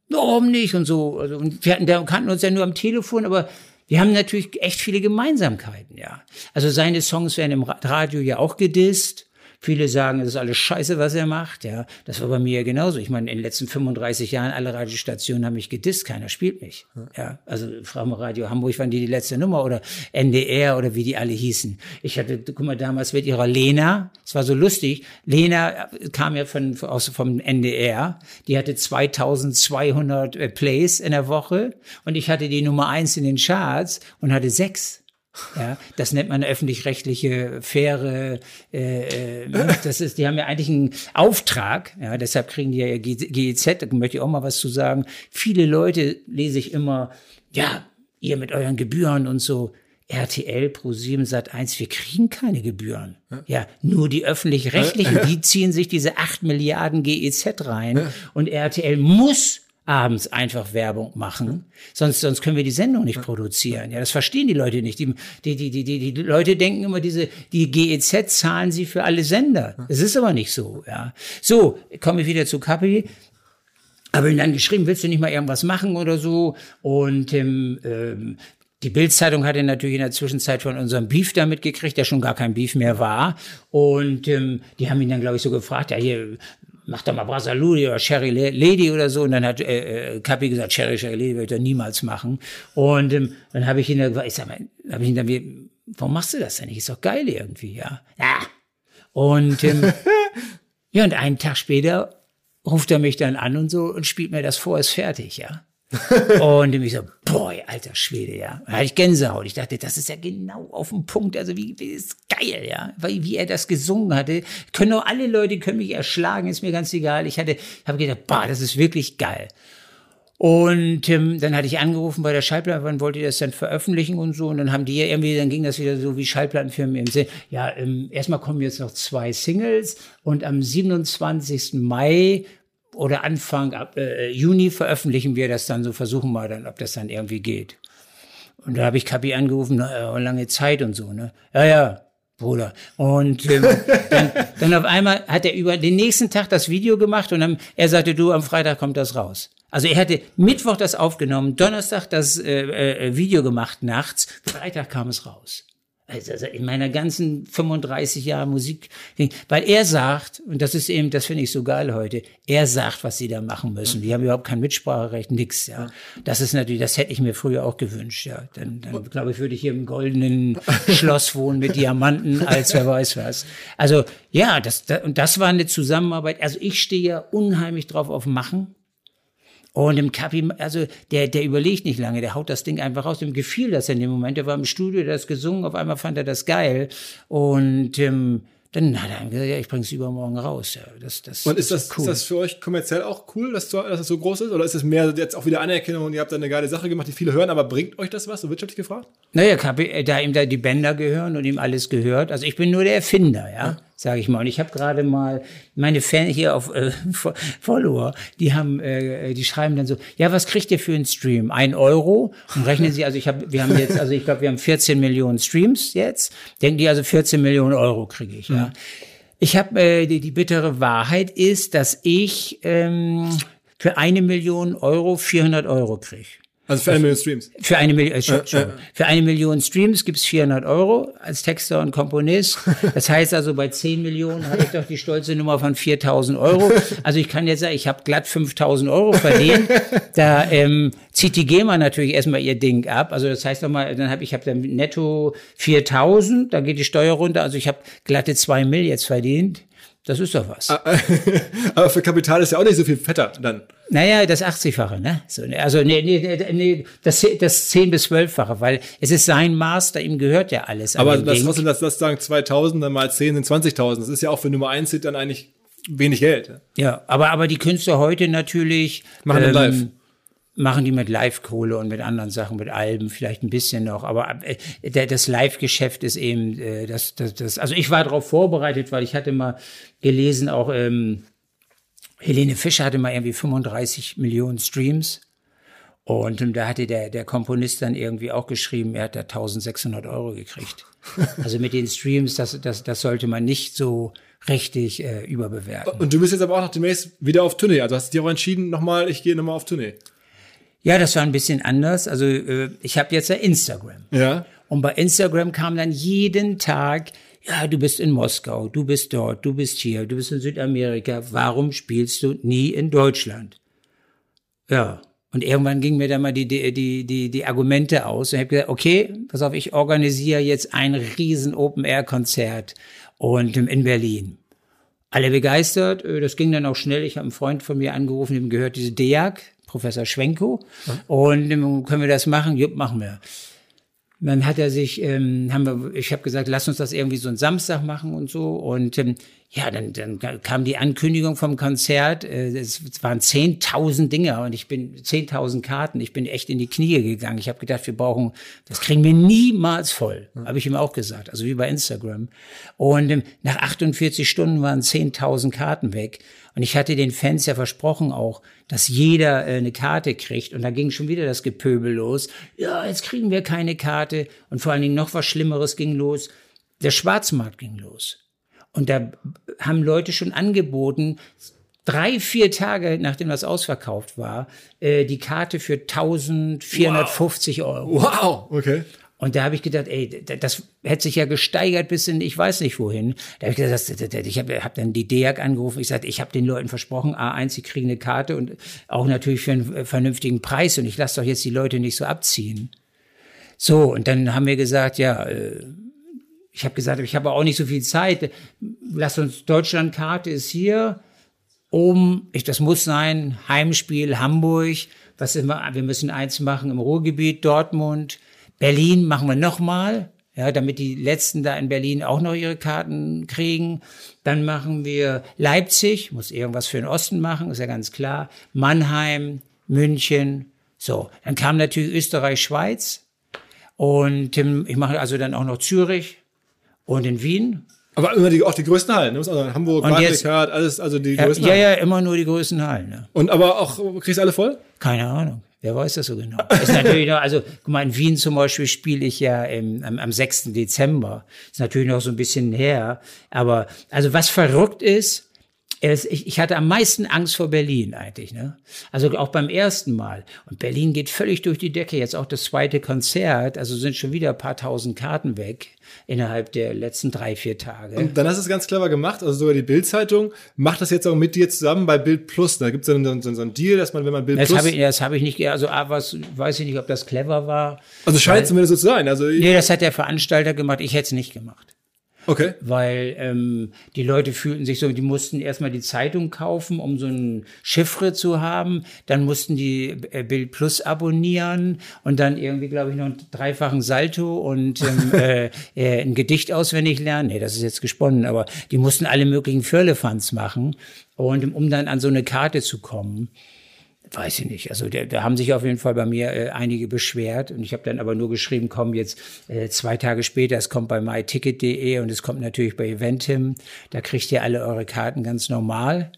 warum nicht und so. Also, und wir hatten, da kannten uns ja nur am Telefon, aber wir haben natürlich echt viele Gemeinsamkeiten, ja. Also seine Songs werden im Radio ja auch gedisst. Viele sagen, es ist alles scheiße, was er macht. Ja, das war bei mir genauso. Ich meine, in den letzten 35 Jahren, alle Radiostationen haben mich gedisst, keiner spielt mich. Ja, also Frau Radio Hamburg waren die die letzte Nummer oder NDR oder wie die alle hießen. Ich hatte, guck mal, damals mit ihrer Lena, es war so lustig, Lena kam ja von, aus, vom NDR, die hatte 2200 äh, Plays in der Woche und ich hatte die Nummer eins in den Charts und hatte sechs. Ja, das nennt man öffentlich-rechtliche faire. Äh, äh, [LAUGHS] das ist, die haben ja eigentlich einen Auftrag. Ja, deshalb kriegen die ja GEZ. Da möchte ich auch mal was zu sagen. Viele Leute lese ich immer, ja, ihr mit euren Gebühren und so. RTL Pro 7 Sat 1, wir kriegen keine Gebühren. Ja, nur die öffentlich-rechtlichen, [LAUGHS] die ziehen sich diese 8 Milliarden GEZ rein und RTL muss abends einfach Werbung machen, sonst, sonst können wir die Sendung nicht produzieren. Ja, das verstehen die Leute nicht. Die, die, die, die, die, die Leute denken immer, diese, die GEZ zahlen sie für alle Sender. Das ist aber nicht so, ja. So, komme ich wieder zu Kapi. Aber ihn dann geschrieben, willst du nicht mal irgendwas machen oder so? Und ähm, ähm, die Bildzeitung hatte natürlich in der Zwischenzeit von unserem Beef da mitgekriegt, der schon gar kein Beef mehr war. Und ähm, die haben ihn dann, glaube ich, so gefragt, ja, hier, mach doch mal Brasaludi oder Sherry Lady oder so. Und dann hat äh, äh Kapi gesagt, Sherry, Sherry Lady würde er niemals machen. Und ähm, dann habe ich ihn dann gesagt, ich sag mal, habe ich ihn dann, wie, warum machst du das denn nicht? Ist doch geil irgendwie, ja. Ja. Und ähm, [LAUGHS] ja, und einen Tag später ruft er mich dann an und so und spielt mir das vor, ist fertig, ja [LAUGHS] und ich so, boah, alter Schwede, ja. Da hatte ich Gänsehaut. Ich dachte, das ist ja genau auf dem Punkt. Also wie, wie ist geil, ja. Weil, wie er das gesungen hatte. Können auch alle Leute können mich erschlagen, ist mir ganz egal. Ich hatte, habe gedacht, boah, das ist wirklich geil. Und ähm, dann hatte ich angerufen bei der Schallplatte, wann wollt ihr das dann veröffentlichen und so. Und dann haben die ja irgendwie, dann ging das wieder so wie Schallplattenfirmen im Sinn. Ja, ähm, erstmal kommen jetzt noch zwei Singles und am 27. Mai oder Anfang ab, äh, Juni veröffentlichen wir das dann so, versuchen mal dann, ob das dann irgendwie geht. Und da habe ich Kapi angerufen, na, lange Zeit und so, ne? Ja, ja, Bruder. Und ähm, [LAUGHS] dann, dann auf einmal hat er über den nächsten Tag das Video gemacht und dann, er sagte, du, am Freitag kommt das raus. Also er hatte Mittwoch das aufgenommen, Donnerstag das äh, äh, Video gemacht nachts, Freitag kam es raus. Also, also in meiner ganzen 35 Jahre Musik, weil er sagt, und das ist eben, das finde ich so geil heute, er sagt, was sie da machen müssen. Die haben überhaupt kein Mitspracherecht, nix, ja. Das ist natürlich, das hätte ich mir früher auch gewünscht, ja. Dann, dann glaube ich, würde ich hier im goldenen [LAUGHS] Schloss wohnen mit Diamanten, als wer weiß was. Also, ja, das, das, und das war eine Zusammenarbeit. Also ich stehe ja unheimlich drauf auf Machen. Und im Kapi, also der, der überlegt nicht lange, der haut das Ding einfach raus. Dem gefiel das in dem Moment. Der war im Studio, der hat gesungen, auf einmal fand er das geil. Und ähm, dann hat er gesagt, ja, ich bring's übermorgen raus. Ja, das, das und ist das, cool. ist das für euch kommerziell auch cool, dass, dass das so groß ist? Oder ist es mehr jetzt auch wieder Anerkennung und ihr habt da eine geile Sache gemacht, die viele hören, aber bringt euch das was, so wirtschaftlich gefragt? Naja, da ihm da die Bänder gehören und ihm alles gehört. Also ich bin nur der Erfinder, ja. ja sage ich mal. Und ich habe gerade mal meine Fans hier auf äh, [LAUGHS] Follower, die haben, äh, die schreiben dann so, ja, was kriegt ihr für einen Stream? Ein Euro? Und rechnen sie, also ich habe, wir haben jetzt, also ich glaube, wir haben 14 Millionen Streams jetzt. Denken die also 14 Millionen Euro kriege ich, ja. Mhm. Ich habe äh, die, die bittere Wahrheit ist, dass ich ähm, für eine Million Euro 400 Euro kriege. Also für eine Million Streams. Für eine, Million, äh, schon, schon. für eine Million Streams gibt's 400 Euro als Texter und Komponist. Das heißt also, bei 10 Millionen habe ich doch die stolze Nummer von 4000 Euro. Also ich kann jetzt sagen, ich habe glatt 5000 Euro verdient. Da ähm, zieht die GEMA natürlich erstmal ihr Ding ab. Also das heißt nochmal, dann habe ich hab dann netto 4000, da geht die Steuer runter. Also ich habe glatte 2 Mill jetzt verdient. Das ist doch was. Ah, [LAUGHS] aber für Kapital ist ja auch nicht so viel fetter dann. Naja, das 80-fache, ne? So, ne, also nee, nee, nee, das, das 10 bis 12-fache, weil es ist sein Master, ihm gehört ja alles. Aber das muss das, das sagen, 2000 dann mal 10 sind 20.000. Das ist ja auch für Nummer 1 Hit dann eigentlich wenig Geld. Ja, aber, aber die Künstler heute natürlich. Machen ähm, live machen die mit Live-Kohle und mit anderen Sachen, mit Alben vielleicht ein bisschen noch. Aber äh, das Live-Geschäft ist eben äh, das, das, das. Also ich war darauf vorbereitet, weil ich hatte mal gelesen, auch ähm, Helene Fischer hatte mal irgendwie 35 Millionen Streams. Und ähm, da hatte der, der Komponist dann irgendwie auch geschrieben, er hat da 1600 Euro gekriegt. Also mit den Streams, das, das, das sollte man nicht so richtig äh, überbewerten. Und du bist jetzt aber auch noch demnächst wieder auf Tournee. Also hast du dir auch entschieden, nochmal, ich gehe nochmal auf Tournee. Ja, das war ein bisschen anders. Also äh, ich habe jetzt ja Instagram. Ja. Und bei Instagram kam dann jeden Tag, ja, du bist in Moskau, du bist dort, du bist hier, du bist in Südamerika. Warum spielst du nie in Deutschland? Ja. Und irgendwann gingen mir dann mal die, die, die, die, die Argumente aus. Und ich habe gesagt, okay, pass auf, ich organisiere jetzt ein riesen Open-Air-Konzert und in Berlin. Alle begeistert, äh, das ging dann auch schnell. Ich habe einen Freund von mir angerufen, dem gehört diese DEAG, Professor Schwenko. Und ähm, können wir das machen? Jupp, machen wir. Dann hat er sich, ähm, haben wir, ich habe gesagt, lass uns das irgendwie so einen Samstag machen und so. Und ähm, ja, dann, dann kam die Ankündigung vom Konzert. Äh, es waren 10.000 Dinger und ich bin 10.000 Karten. Ich bin echt in die Knie gegangen. Ich habe gedacht, wir brauchen, das kriegen wir niemals voll. Habe ich ihm auch gesagt. Also wie bei Instagram. Und ähm, nach 48 Stunden waren 10.000 Karten weg. Und ich hatte den Fans ja versprochen auch, dass jeder äh, eine Karte kriegt. Und da ging schon wieder das Gepöbel los. Ja, jetzt kriegen wir keine Karte. Und vor allen Dingen noch was Schlimmeres ging los. Der Schwarzmarkt ging los. Und da haben Leute schon angeboten, drei, vier Tage nachdem das ausverkauft war, äh, die Karte für 1450 wow. Euro. Wow, okay. Und da habe ich gedacht, ey, das hätte sich ja gesteigert bis in ich weiß nicht wohin. Da habe ich gesagt, ich habe hab dann die DEAG angerufen. Ich sagte, ich habe den Leuten versprochen, A1, sie kriegen eine Karte und auch natürlich für einen äh, vernünftigen Preis. Und ich lasse doch jetzt die Leute nicht so abziehen. So, und dann haben wir gesagt, ja, äh, ich habe gesagt, ich habe auch nicht so viel Zeit. Lass uns Deutschlandkarte ist hier. Um, ich, das muss sein, Heimspiel Hamburg. Was sind wir? Müssen eins machen im Ruhrgebiet, Dortmund. Berlin machen wir nochmal, ja, damit die Letzten da in Berlin auch noch ihre Karten kriegen. Dann machen wir Leipzig, muss irgendwas für den Osten machen, ist ja ganz klar. Mannheim, München, so. Dann kam natürlich Österreich, Schweiz. Und ich mache also dann auch noch Zürich und in Wien. Aber immer die, auch die größten Hallen, ne? Also Hamburg, Barclaycard, alles, also die größten ja, Hallen. Ja, ja, immer nur die größten Hallen. Ne? Und aber auch, kriegst du alle voll? Keine Ahnung. Wer weiß das so genau? Ist natürlich noch, also, guck mal, in Wien zum Beispiel spiele ich ja im, am, am 6. Dezember. Ist natürlich noch so ein bisschen her. Aber, also was verrückt ist, ich, ich hatte am meisten Angst vor Berlin eigentlich, ne? Also auch beim ersten Mal. Und Berlin geht völlig durch die Decke. Jetzt auch das zweite Konzert. Also sind schon wieder ein paar tausend Karten weg innerhalb der letzten drei, vier Tage. Und dann hast du es ganz clever gemacht, also sogar die Bildzeitung macht das jetzt auch mit dir zusammen bei Bild Plus. Da gibt es dann so, so, einen Deal, dass man, wenn man Bild das Plus. Hab ich, das habe ich nicht, also ah, was, weiß ich nicht, ob das clever war. Also scheint es zumindest so zu sein. Also, nee, das hat der Veranstalter gemacht, ich hätte es nicht gemacht. Okay. Weil ähm, die Leute fühlten sich so, die mussten erstmal die Zeitung kaufen, um so ein Chiffre zu haben. Dann mussten die äh, Bild Plus abonnieren und dann irgendwie, glaube ich, noch einen dreifachen Salto und ähm, [LAUGHS] äh, äh, ein Gedicht auswendig lernen. Nee, das ist jetzt gesponnen, aber die mussten alle möglichen Firlefanz machen. Und um dann an so eine Karte zu kommen, weiß ich nicht. Also da, da haben sich auf jeden Fall bei mir äh, einige beschwert und ich habe dann aber nur geschrieben, komm jetzt äh, zwei Tage später, es kommt bei myticket.de und es kommt natürlich bei Eventim. Da kriegt ihr alle eure Karten ganz normal.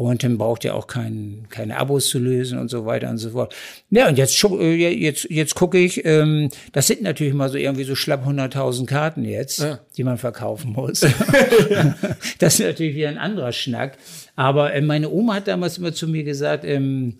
Und dann braucht ihr auch kein, keine Abos zu lösen und so weiter und so fort. Ja, und jetzt, äh, jetzt, jetzt gucke ich, ähm, das sind natürlich mal so irgendwie so schlapp 100.000 Karten jetzt, ja. die man verkaufen muss. [LAUGHS] das ist natürlich wieder ein anderer Schnack. Aber äh, meine Oma hat damals immer zu mir gesagt, ähm,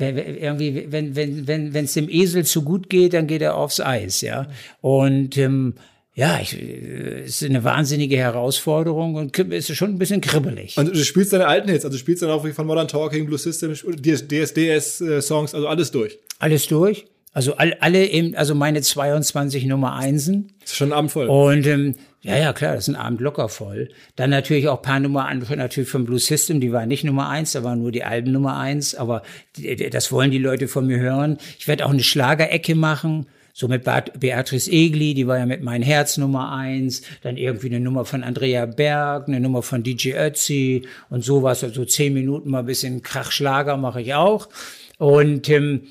wenn, irgendwie, wenn, wenn, wenn, wenn es dem Esel zu gut geht, dann geht er aufs Eis, ja. Und ähm, ja, ich, äh, es ist eine wahnsinnige Herausforderung und ist schon ein bisschen kribbelig. Und du spielst deine alten Hits, also du spielst dann auch wie von Modern Talking, Blue System, DSDS-Songs, also alles durch. Alles durch. Also all, alle eben, also meine 22 Nummer Einsen. Das ist schon ein Abend voll. Und ähm, ja, ja, klar, das ist ein Abend locker voll. Dann natürlich auch paar Nummer natürlich vom Blue System, die war nicht Nummer eins, da waren nur die Alben Nummer eins, aber die, das wollen die Leute von mir hören. Ich werde auch eine Schlagerecke machen. So mit Beatrice Egli, die war ja mit Mein Herz Nummer eins, dann irgendwie eine Nummer von Andrea Berg, eine Nummer von DJ Ötzi und sowas, also zehn Minuten mal ein bisschen Krachschlager mache ich auch. Und ähm,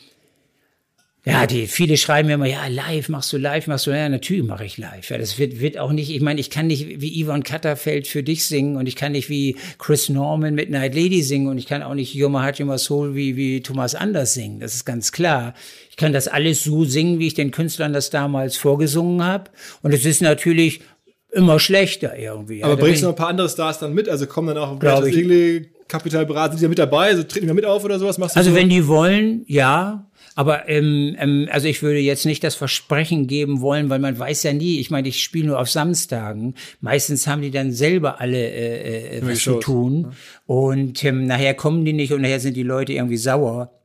Ja, die viele schreiben mir immer, ja, live, machst du live, machst du, ja, natürlich mache ich live. Ja, das wird, wird auch nicht, ich meine, ich kann nicht wie Yvonne Katterfeld für dich singen und ich kann nicht wie Chris Norman mit Night Lady singen und ich kann auch nicht Yoma Yoma Soul wie, wie Thomas Anders singen. Das ist ganz klar. Ich kann das alles so singen, wie ich den Künstlern das damals vorgesungen habe. Und es ist natürlich immer schlechter irgendwie. Aber ja, bringst du noch ein paar andere Stars dann mit? Also kommen dann auch ich. Igli, Kapital Berater, sind die da mit dabei? Also treten die da mit auf oder sowas? Machst du Also so? wenn die wollen, ja. Aber ähm, ähm, also ich würde jetzt nicht das Versprechen geben wollen, weil man weiß ja nie. Ich meine, ich spiele nur auf Samstagen. Meistens haben die dann selber alle äh, äh, was zu tun. Und ähm, nachher kommen die nicht und nachher sind die Leute irgendwie sauer.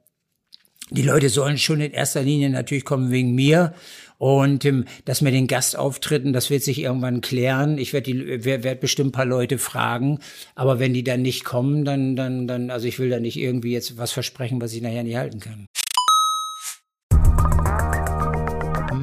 Die Leute sollen schon in erster Linie natürlich kommen wegen mir. Und ähm, das mit den Gastauftritten, das wird sich irgendwann klären. Ich werde werd bestimmt ein paar Leute fragen. Aber wenn die dann nicht kommen, dann, dann, dann, also ich will da nicht irgendwie jetzt was versprechen, was ich nachher nicht halten kann.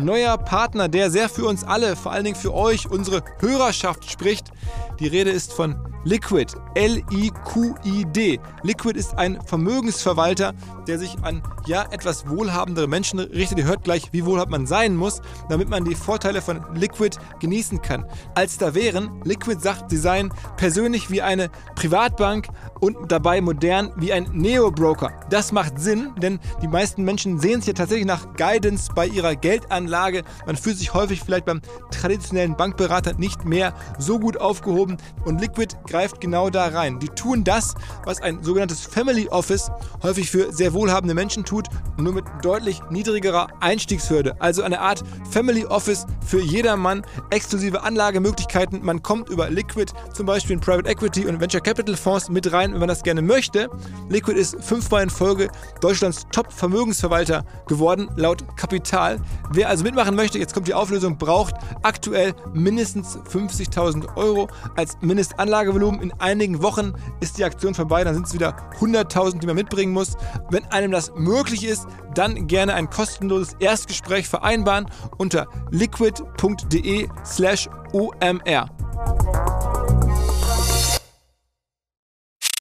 Neuer Partner, der sehr für uns alle, vor allen Dingen für euch, unsere Hörerschaft spricht. Die Rede ist von Liquid, L-I-Q-I-D. Liquid ist ein Vermögensverwalter, der sich an ja etwas wohlhabendere Menschen richtet. Ihr hört gleich, wie wohlhabend man sein muss, damit man die Vorteile von Liquid genießen kann. Als da wären, Liquid sagt, sie seien persönlich wie eine Privatbank und dabei modern wie ein Neo-Broker. Das macht Sinn, denn die meisten Menschen sehen sich ja tatsächlich nach Guidance bei ihrer Geldanlage. Man fühlt sich häufig vielleicht beim traditionellen Bankberater nicht mehr so gut aufgehoben und Liquid greift genau da rein. Die tun das, was ein sogenanntes Family Office häufig für sehr wohlhabende Menschen tut, nur mit deutlich niedrigerer Einstiegshürde. Also eine Art Family Office für jedermann, exklusive Anlagemöglichkeiten. Man kommt über Liquid zum Beispiel in Private Equity und Venture Capital Fonds mit rein, wenn man das gerne möchte. Liquid ist fünfmal in Folge Deutschlands Top-Vermögensverwalter geworden, laut Kapital. Wer also mitmachen möchte, jetzt kommt die Auflösung, braucht aktuell mindestens 50.000 Euro als Mindestanlagevolumen. In einigen Wochen ist die Aktion vorbei, dann sind es wieder 100.000, die man mitbringen muss. Wenn einem das möglich ist, dann gerne ein kostenloses Erstgespräch vereinbaren unter liquid.de slash omr.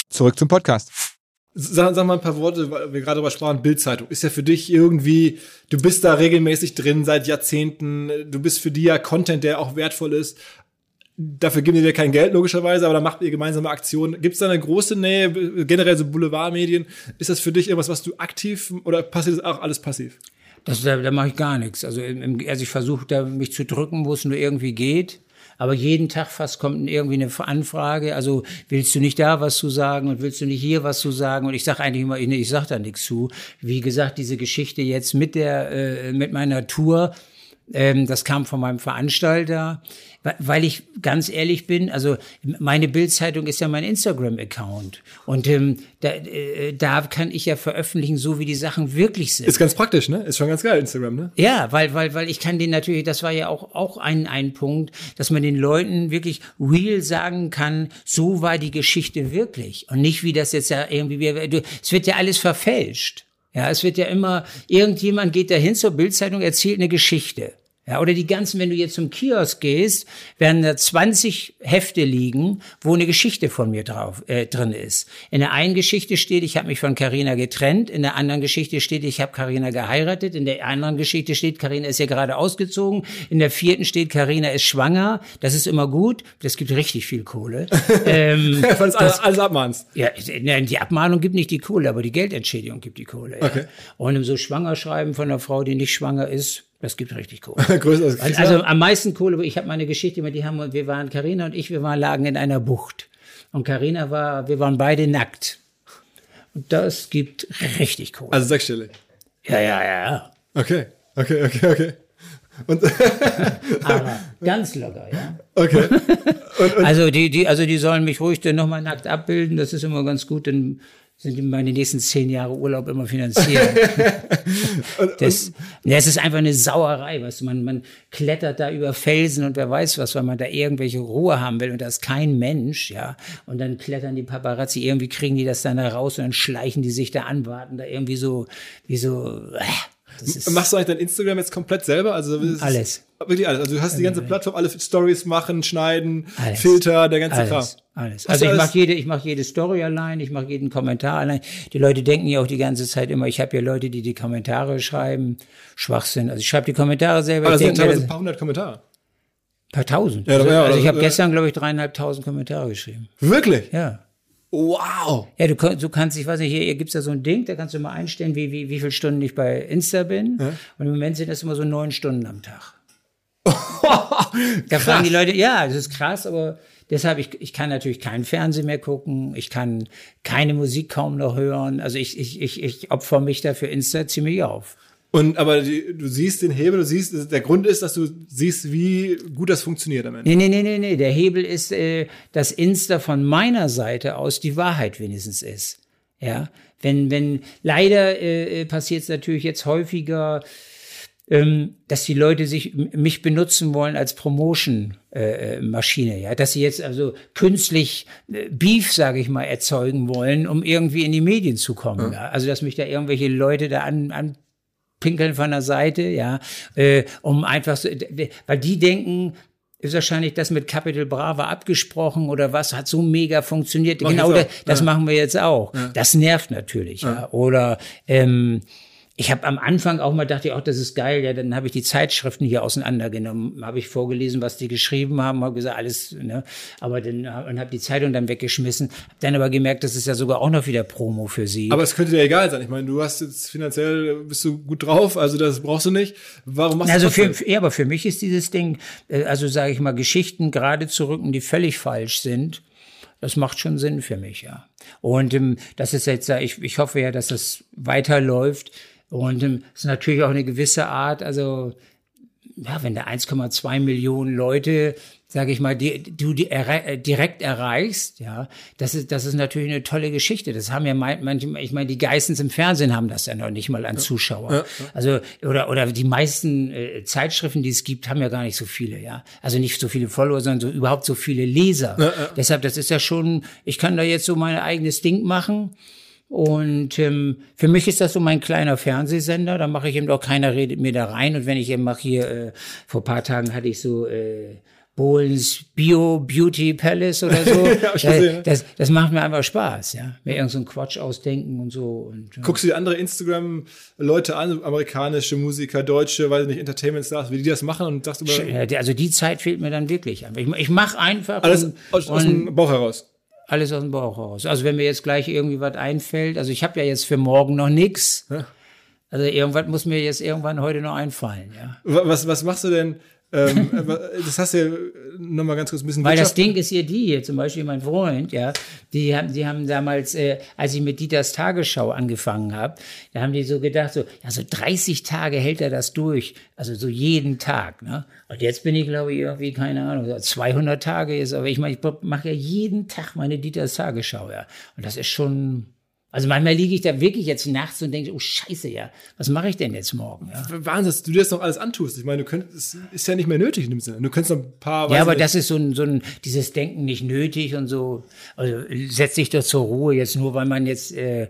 Zurück zum Podcast. Sag, sag mal ein paar Worte, weil wir gerade darüber sprachen, Bildzeitung. Ist ja für dich irgendwie, du bist da regelmäßig drin seit Jahrzehnten, du bist für die ja Content, der auch wertvoll ist. Dafür geben die dir kein Geld, logischerweise, aber da macht ihr gemeinsame Aktionen. Gibt es da eine große Nähe, generell so Boulevardmedien? Ist das für dich irgendwas, was du aktiv oder passiert das auch alles passiv? Das, da, da mache ich gar nichts. Also, im, also ich versuche da mich zu drücken, wo es nur irgendwie geht. Aber jeden Tag fast kommt irgendwie eine Anfrage. Also willst du nicht da was zu sagen und willst du nicht hier was zu sagen? Und ich sage eigentlich immer, ich, ich sage da nichts zu. Wie gesagt, diese Geschichte jetzt mit der äh, mit meiner Tour, ähm, das kam von meinem Veranstalter, weil ich ganz ehrlich bin, also meine Bildzeitung ist ja mein Instagram-Account und ähm, da, äh, da kann ich ja veröffentlichen, so wie die Sachen wirklich sind. Ist ganz praktisch, ne? Ist schon ganz geil, Instagram, ne? Ja, weil, weil, weil ich kann den natürlich, das war ja auch, auch ein, ein Punkt, dass man den Leuten wirklich real sagen kann, so war die Geschichte wirklich. Und nicht wie das jetzt ja irgendwie, es wird ja alles verfälscht. Ja, es wird ja immer, irgendjemand geht dahin zur Bildzeitung, erzählt eine Geschichte. Ja, oder die ganzen, wenn du jetzt zum Kiosk gehst, werden da 20 Hefte liegen, wo eine Geschichte von mir drauf äh, drin ist. In der einen Geschichte steht, ich habe mich von Carina getrennt, in der anderen Geschichte steht, ich habe Carina geheiratet, in der anderen Geschichte steht, Carina ist ja gerade ausgezogen, in der vierten steht, Carina ist schwanger, das ist immer gut, das gibt richtig viel Kohle. [LAUGHS] ähm, Weil du alles, alles abmahnst. ja, nein, die Abmahnung gibt nicht die Kohle, aber die Geldentschädigung gibt die Kohle. Ja. Okay. Und im so Schwangerschreiben von einer Frau, die nicht schwanger ist, das gibt richtig Kohle. [LAUGHS] Größer als Also, also am meisten Kohle, ich habe meine Geschichte mit, die haben, wir waren, Karina und ich, wir waren, lagen in einer Bucht. Und Karina war, wir waren beide nackt. Und das gibt richtig Kohle. Also sechsstellig. ja, ja, ja, ja. Okay, okay, okay, okay. Und, [LAUGHS] Aber ganz locker, ja. okay. [LAUGHS] Also die, die, also die sollen mich ruhig dann nochmal nackt abbilden. Das ist immer ganz gut, dann sind die meine nächsten zehn Jahre Urlaub immer finanziert. [LAUGHS] das, ja, es ist einfach eine Sauerei, weißt du, man, man klettert da über Felsen und wer weiß was, weil man da irgendwelche Ruhe haben will und da ist kein Mensch, ja. Und dann klettern die Paparazzi, irgendwie kriegen die das dann da raus und dann schleichen die sich da an, warten da irgendwie so, wie so, äh, das Machst du eigentlich dein Instagram jetzt komplett selber? Also alles. Wirklich alles. Also du hast die ganze Plattform, alle Stories machen, schneiden, Alles. Filter, der ganze Kram. Alles, alles. Hast Also ich alles- mache jede, ich mache jede Story allein, ich mache jeden Kommentar allein. Die Leute denken ja auch die ganze Zeit immer, ich habe ja Leute, die die Kommentare schreiben. Schwachsinn. Also ich schreibe die Kommentare selber. Aber das sind teilweise ein paar hundert Kommentare. paar tausend. Ja, also, ja, also ich also, habe äh, gestern, glaube ich, dreieinhalbtausend Kommentare geschrieben. Wirklich? Ja. Wow. Ja, du, du kannst, ich weiß nicht, hier, hier gibt's ja so ein Ding, da kannst du mal einstellen, wie, wie, wie viele Stunden ich bei Insta bin. Und im Moment sind das immer so neun Stunden am Tag. [LAUGHS] Da fragen die Leute, ja, das ist krass, aber deshalb, ich, ich kann natürlich keinen Fernsehen mehr gucken, ich kann keine Musik kaum noch hören. Also ich, ich, ich, ich opfer mich da für Insta ziemlich auf. Und aber die, du siehst den Hebel, du siehst, der Grund ist, dass du siehst, wie gut das funktioniert am Ende. Nee, nee, nee, nee, nee. Der Hebel ist, äh, dass Insta von meiner Seite aus die Wahrheit wenigstens ist. Ja. Wenn, wenn, leider äh, passiert es natürlich jetzt häufiger, ähm, dass die Leute sich mich benutzen wollen als Promotion äh, äh, ja, dass sie jetzt also künstlich äh, Beef, sage ich mal, erzeugen wollen, um irgendwie in die Medien zu kommen. Ja. Also dass mich da irgendwelche Leute da an, an pinkeln von der Seite, ja, äh, um einfach so, weil die denken, ist wahrscheinlich das mit Capital Brava abgesprochen oder was hat so mega funktioniert. Mach genau, das, das Ja. machen wir jetzt auch. Das nervt natürlich, ja. Oder ähm, ich habe am Anfang auch mal dachte auch das ist geil, ja, dann habe ich die Zeitschriften hier auseinandergenommen, habe ich vorgelesen, was die geschrieben haben, habe gesagt, alles, ne, aber dann und habe die Zeitung dann weggeschmissen, hab dann aber gemerkt, das ist ja sogar auch noch wieder Promo für sie. Aber es könnte dir egal sein. Ich meine, du hast jetzt finanziell, bist du gut drauf, also das brauchst du nicht. Warum machst Also du trotzdem? für, ja, aber für mich ist dieses Ding, äh, also sage ich mal, Geschichten gerade zu rücken, die völlig falsch sind, das macht schon Sinn für mich, ja. Und ähm, das ist jetzt, äh, ich, ich hoffe ja, dass das weiterläuft. Und ähm, es ist natürlich auch eine gewisse Art, also ja, wenn da 1,2 Millionen Leute, sage ich mal, die, du die errei äh, direkt erreichst, ja, das ist das ist natürlich eine tolle Geschichte. Das haben ja manche, ich meine, die Geistens im Fernsehen haben das ja noch nicht mal an Zuschauer. Also oder oder die meisten äh, Zeitschriften, die es gibt, haben ja gar nicht so viele, ja. Also nicht so viele Follower, sondern so überhaupt so viele Leser. Deshalb, das ist ja schon, ich kann da jetzt so mein eigenes Ding machen. Und ähm, für mich ist das so mein kleiner Fernsehsender. Da mache ich eben auch keiner redet mir da rein. Und wenn ich eben mache hier, äh, vor paar Tagen hatte ich so äh, Bohlens Bio Beauty Palace oder so. [LAUGHS] Gesehen, ne? das, das macht mir einfach Spaß, ja. Mir irgend so einen Quatsch ausdenken und so. Und, äh, Guckst du dir andere Instagram-Leute an, amerikanische Musiker, deutsche, weiß ich nicht, Entertainment-Stars, wie die das machen und sagst über ja, die- also die Zeit fehlt mir dann wirklich. Ich, ich mache einfach alles und, aus, aus und dem Bauch heraus. Alles aus dem Bauch raus. Also wenn mir jetzt gleich irgendwie was einfällt, also ich habe ja jetzt für morgen noch nix. Ja. Also irgendwas muss mir jetzt irgendwann heute noch einfallen, ja. Wa- Was, was machst du denn? Ähm, äh, das hast du ja nochmal ganz kurz ein bisschen Weil das Ding ist hier die hier, zum Beispiel mein Freund, ja, die haben, die haben damals, äh, als ich mit Dieters Tagesschau angefangen habe, da haben die so gedacht, so, ja, so 30 Tage hält er das durch, also so jeden Tag, ne? Und jetzt bin ich, glaube ich, irgendwie, keine Ahnung, so 200 Tage ist, aber ich meine, ich mache ja jeden Tag meine Dieters Tagesschau, ja. Und das ist schon, also manchmal liege ich da wirklich jetzt nachts und denke, oh Scheiße, ja, was mache ich denn jetzt morgen, ja? Wahnsinn, dass du dir das noch alles antust. Ich meine, du könntest, es ist ja nicht mehr nötig in dem Sinne. Du könntest noch ein paar. Ja, aber das ist so ein, so ein, dieses Denken nicht nötig und so. Also setz dich doch zur Ruhe jetzt nur, weil man jetzt äh,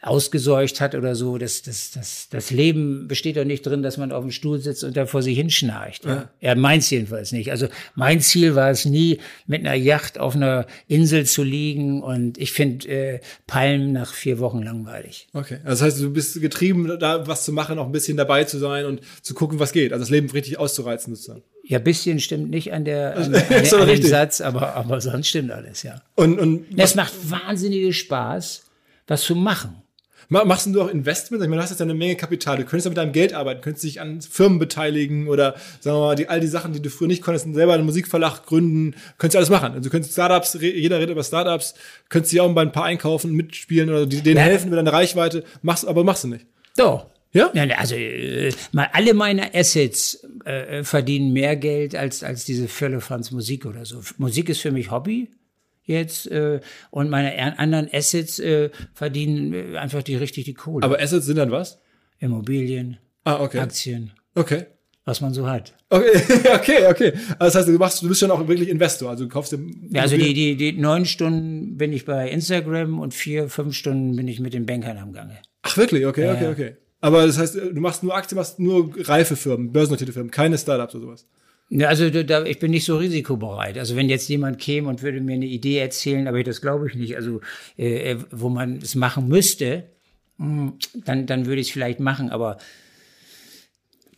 ausgeseucht hat oder so. Das, das, das, das Leben besteht doch nicht drin, dass man auf dem Stuhl sitzt und da vor sich hinschnarcht. Ja, ja meins jedenfalls nicht. Also mein Ziel war es nie, mit einer Yacht auf einer Insel zu liegen und ich finde äh, Palmen nach vier Wochen langweilig. Okay, also das heißt, du bist getrieben, da was zu machen, auch ein bisschen dabei zu sein und zu gucken, was geht. Also das Leben richtig auszureizen sozusagen. Ja, bisschen stimmt nicht an der an, [LAUGHS] an, an dem. Satz, aber, aber sonst stimmt alles, ja. Und, und Es macht wahnsinnigen Spaß, was zu machen. Ma- Machst du auch Investments? Ich meine, du hast jetzt eine Menge Kapital. Du könntest ja mit deinem Geld arbeiten, könntest dich an Firmen beteiligen oder sagen wir mal, die, all die Sachen, die du früher nicht konntest, selber einen Musikverlag gründen, könntest du alles machen. Also du könntest Startups, jeder redet über Startups, könntest dich auch bei ein paar einkaufen, mitspielen oder denen Ja. helfen mit deiner Reichweite, machst, aber machst du nicht. Doch. Ja? Ja, also äh, mal alle meine Assets äh, verdienen mehr Geld als als diese Firlefanz Musik oder so. Musik ist für mich Hobby jetzt äh, und meine er- anderen Assets äh, verdienen äh, einfach die richtig die Kohle. Aber Assets sind dann was? Immobilien, Ah, okay. Aktien, Okay. was man so hat. Okay, [LAUGHS] okay, okay. Also das heißt, du machst, du bist schon auch wirklich Investor. Also du kaufst dir. Ja, also die, die, die neun Stunden bin ich bei Instagram und vier, fünf Stunden bin ich mit den Bankern am Gange. Ach wirklich? Okay, okay, Ja. okay. Aber das heißt, du machst nur Aktien, machst nur reife Firmen, börsennotierte Firmen, keine Startups oder sowas. Ja, also da, ich bin nicht so risikobereit. Also wenn jetzt jemand käme und würde mir eine Idee erzählen, aber das glaube ich nicht, also äh, wo man es machen müsste, hm, dann, dann würde ich es vielleicht machen. Aber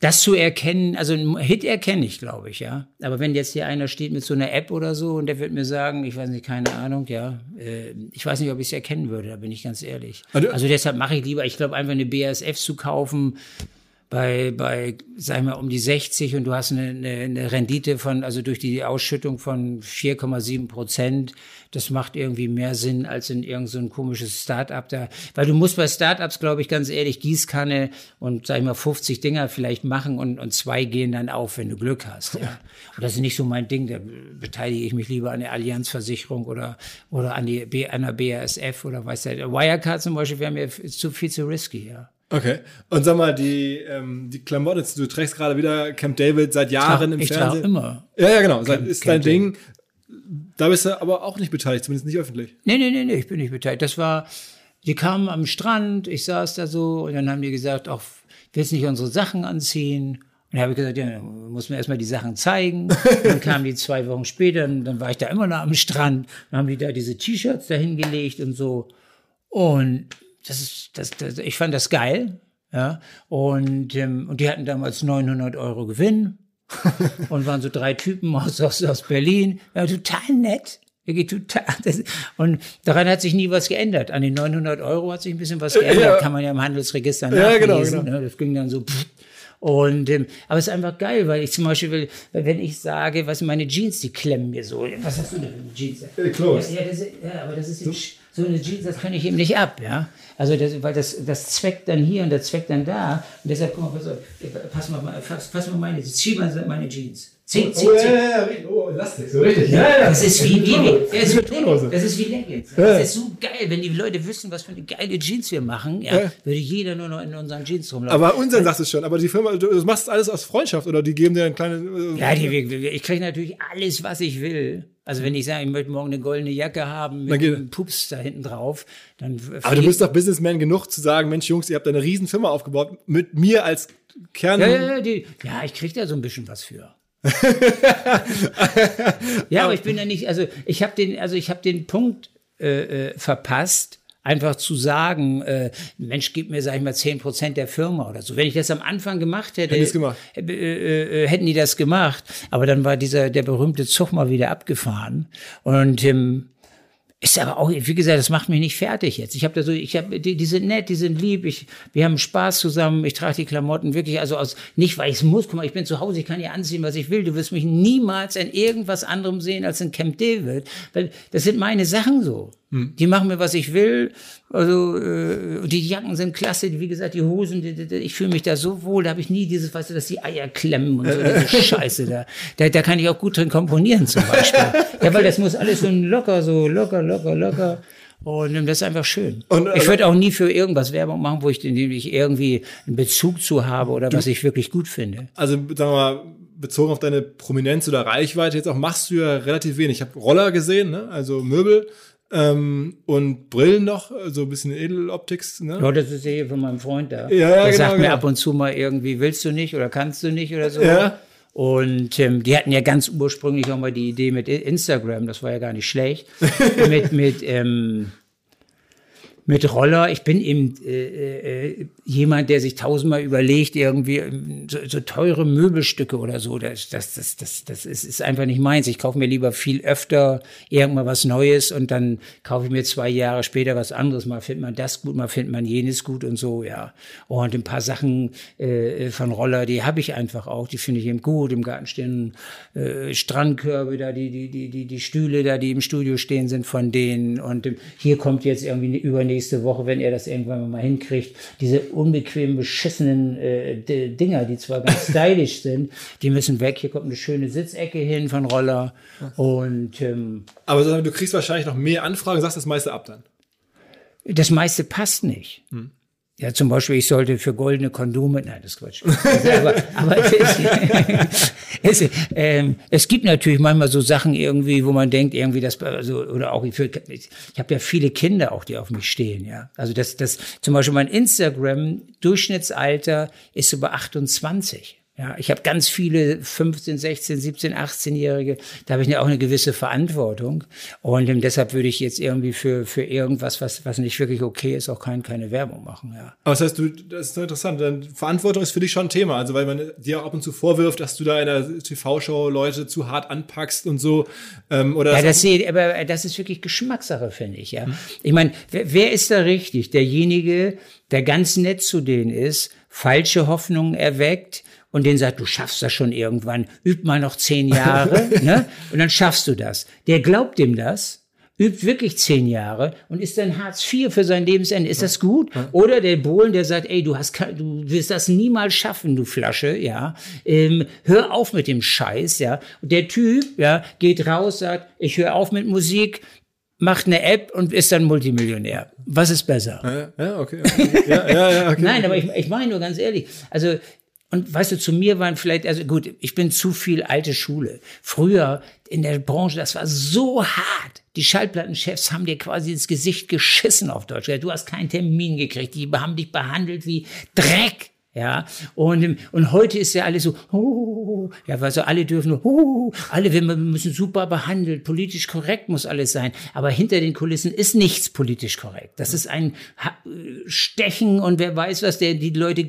das zu erkennen, also ein Hit erkenne ich, glaube ich, ja. Aber wenn jetzt hier einer steht mit so einer App oder so und der wird mir sagen, ich weiß nicht, keine Ahnung, ja, äh, ich weiß nicht, ob ich es erkennen würde, da bin ich ganz ehrlich. Also, also deshalb mache ich lieber, ich glaube, einfach eine BASF zu kaufen, bei, bei, sag mal, um die 60 und du hast eine, eine, eine Rendite von, also durch die Ausschüttung von 4,7 Prozent. Das macht irgendwie mehr Sinn als in irgendein so komisches Start-up da. Weil du musst bei Start-ups, glaube ich, ganz ehrlich, Gießkanne und, sag ich mal, 50 Dinger vielleicht machen und, und zwei gehen dann auf, wenn du Glück hast, ja. Und das ist nicht so mein Ding. Da beteilige ich mich lieber an der Allianzversicherung oder, oder an die, an der BASF oder weiß der, Wirecard zum Beispiel wäre mir zu viel zu risky, ja. Okay. Und sag mal, die, ähm, die Klamotten, du trägst gerade wieder Camp David seit Jahren im ich Fernsehen. Ich immer. Ja, ja, genau. Camp, ist Camp dein Ding. Da bist du aber auch nicht beteiligt, zumindest nicht öffentlich. Nee, nee, nee, nee, ich bin nicht beteiligt. Das war, die kamen am Strand, ich saß da so und dann haben die gesagt, auch, willst du nicht unsere Sachen anziehen? Und dann habe ich gesagt, ja, muss mir erstmal die Sachen zeigen. [LAUGHS] dann kamen die zwei Wochen später, und dann war ich da immer noch am Strand. Dann haben die da diese T-Shirts da hingelegt und so. Und das ist, das, das, ich fand das geil, ja. Und, ähm, und die hatten damals 900 Euro Gewinn [LAUGHS] und waren so drei Typen aus, aus, aus Berlin. Ja, total nett. Wirklich total. Das, und daran hat sich nie was geändert. An den 900 Euro hat sich ein bisschen was geändert. Ja. Kann man ja im Handelsregister nachlesen. Ja, genau, genau. Ne? Das ging dann so. Pff. Und ähm, aber es ist einfach geil, weil ich zum Beispiel will, wenn ich sage, was meine Jeans, die klemmen mir so. Was hast du denn für Jeans? Äh, Close. Ja, ja, das, ja, aber das ist so, so eine Jeans, das kann ich eben nicht ab, ja. Also das, weil das, das zweckt dann hier und das zweckt dann da. Und deshalb, guck mal, pass, auf, pass mal, pass, pass mal meine, zieh mal meine Jeans. Zieh, zieh, oh, ja, ja, ja, oh, Elastik, so richtig. Ja, ja. Das ist wie, wie, wie, das ist wie, das ist wie Leggings. Das ist so geil, wenn die Leute wüssten, was für eine geile Jeans wir machen, ja, ja. würde jeder nur noch in unseren Jeans rumlaufen. Aber unseren sagst du schon, aber die Firma, du machst alles aus Freundschaft oder die geben dir ein kleines... Äh, ja, die, ich kriege natürlich alles, was ich will. Also wenn ich sage, ich möchte morgen eine goldene Jacke haben mit einem Pups da hinten drauf, dann. Aber du bist doch Businessman genug zu sagen, Mensch, Jungs, ihr habt eine riesen Firma aufgebaut mit mir als Kern. Ja, ja, die, ja ich krieg da so ein bisschen was für. [LAUGHS] ja, aber ich bin ja nicht, also ich habe den, also ich habe den Punkt äh, äh, verpasst, einfach zu sagen, äh, Mensch, gib mir, sag ich mal, zehn Prozent der Firma oder so. Wenn ich das am Anfang gemacht hätte, hätten, gemacht. Äh, äh, hätten die das gemacht. Aber dann war dieser, der berühmte Zug mal wieder abgefahren. Und ähm, ist aber auch, wie gesagt, das macht mich nicht fertig jetzt. Ich habe da so, ich habe, die, die sind nett, die sind lieb, ich, wir haben Spaß zusammen, ich trage die Klamotten wirklich, also aus, nicht weil ich es muss, guck mal, ich bin zu Hause, ich kann ja anziehen, was ich will. Du wirst mich niemals in irgendwas anderem sehen als in Camp David. Weil das sind meine Sachen so. Hm. Die machen mir, was ich will. Also äh, die Jacken sind klasse, wie gesagt, die Hosen, die, die, ich fühle mich da so wohl, da habe ich nie dieses, weißt du, dass die Eier klemmen und so, [LAUGHS] diese Scheiße da. da. Da kann ich auch gut drin komponieren zum Beispiel. [LAUGHS] ja, weil das muss alles so locker, so locker, locker, locker. Und das ist einfach schön. Und, ich würde auch nie für irgendwas Werbung machen, wo ich, ich irgendwie einen Bezug zu habe oder du, was ich wirklich gut finde. Also sagen wir mal, bezogen auf deine Prominenz oder Reichweite, jetzt auch machst du ja relativ wenig. Ich habe Roller gesehen, ne? also Möbel. Ähm, und Brillen noch, so ein bisschen Edeloptics. Ne? Ja, das ist ja hier von meinem Freund da. Ja, ja, Der genau, sagt mir genau. ab und zu mal irgendwie, willst du nicht oder kannst du nicht oder so. Ja. Und ähm, die hatten ja ganz ursprünglich auch mal die Idee mit Instagram, das war ja gar nicht schlecht, [LAUGHS] mit, mit ähm, mit Roller. Ich bin eben äh, äh, jemand, der sich tausendmal überlegt, irgendwie ähm, so, so teure Möbelstücke oder so. Das, das, das, das, das ist, ist einfach nicht meins. Ich kaufe mir lieber viel öfter irgendwann was Neues und dann kaufe ich mir zwei Jahre später was anderes. Mal findet man das gut, mal findet man jenes gut und so, ja. Und ein paar Sachen äh, von Roller, die habe ich einfach auch. Die finde ich eben gut. Im Garten stehen äh, Strandkörbe da, die, die, die, die, die Stühle da, die im Studio stehen, sind von denen. Und ähm, hier kommt jetzt irgendwie übernächste nächste Woche, wenn er das irgendwann mal hinkriegt, diese unbequemen, beschissenen äh, Dinger, die zwar ganz [LAUGHS] stylisch sind, die müssen weg. Hier kommt eine schöne Sitzecke hin von Roller. Und ähm, Aber du kriegst wahrscheinlich noch mehr Anfragen, sagst das meiste ab dann. Das meiste passt nicht. Hm. Ja, zum Beispiel, ich sollte für goldene Kondome, nein, das ist Quatsch. Also, [LAUGHS] aber aber es, [LAUGHS] es, ähm, es gibt natürlich manchmal so Sachen irgendwie, wo man denkt, irgendwie das, also, oder auch, ich, ich habe ja viele Kinder auch, die auf mich stehen, ja. Also das, das, zum Beispiel mein Instagram-Durchschnittsalter ist so bei 28. Ja, ich habe ganz viele 15, 16, 17, 18-Jährige, da habe ich ja auch eine gewisse Verantwortung. Und ähm, deshalb würde ich jetzt irgendwie für, für irgendwas, was, was nicht wirklich okay ist, auch kein, keine Werbung machen. Ja. Aber das heißt, du, das ist interessant, denn Verantwortung ist für dich schon ein Thema. Also weil man dir ab und zu vorwirft, dass du da in der TV-Show Leute zu hart anpackst und so. Ähm, oder ja, das, sehe, aber das ist wirklich Geschmackssache, finde ich. Ja. Hm. Ich meine, wer, wer ist da richtig? Derjenige, der ganz nett zu denen ist, falsche Hoffnungen erweckt, und den sagt, du schaffst das schon irgendwann, üb mal noch zehn Jahre, [LAUGHS] ne? Und dann schaffst du das. Der glaubt ihm das, übt wirklich zehn Jahre und ist dann Hartz IV für sein Lebensende. Ist das gut? Oder der Bohlen, der sagt, ey, du hast, du wirst das niemals schaffen, du Flasche, ja. Ähm, hör auf mit dem Scheiß, ja. Und der Typ, ja, geht raus, sagt, ich höre auf mit Musik, macht eine App und ist dann Multimillionär. Was ist besser? Ja, ja okay. okay. Ja, ja, ja, okay. [LAUGHS] Nein, aber ich, ich meine nur ganz ehrlich, also und weißt du, zu mir waren vielleicht, also gut, ich bin zu viel alte Schule. Früher in der Branche, das war so hart. Die Schallplattenchefs haben dir quasi ins Gesicht geschissen auf Deutsch. Du hast keinen Termin gekriegt. Die haben dich behandelt wie Dreck. Ja, und, und heute ist ja alles so, oh, ja, also alle dürfen, oh, alle wir müssen super behandelt, politisch korrekt muss alles sein. Aber hinter den Kulissen ist nichts politisch korrekt. Das ist ein Stechen und wer weiß was, der, die Leute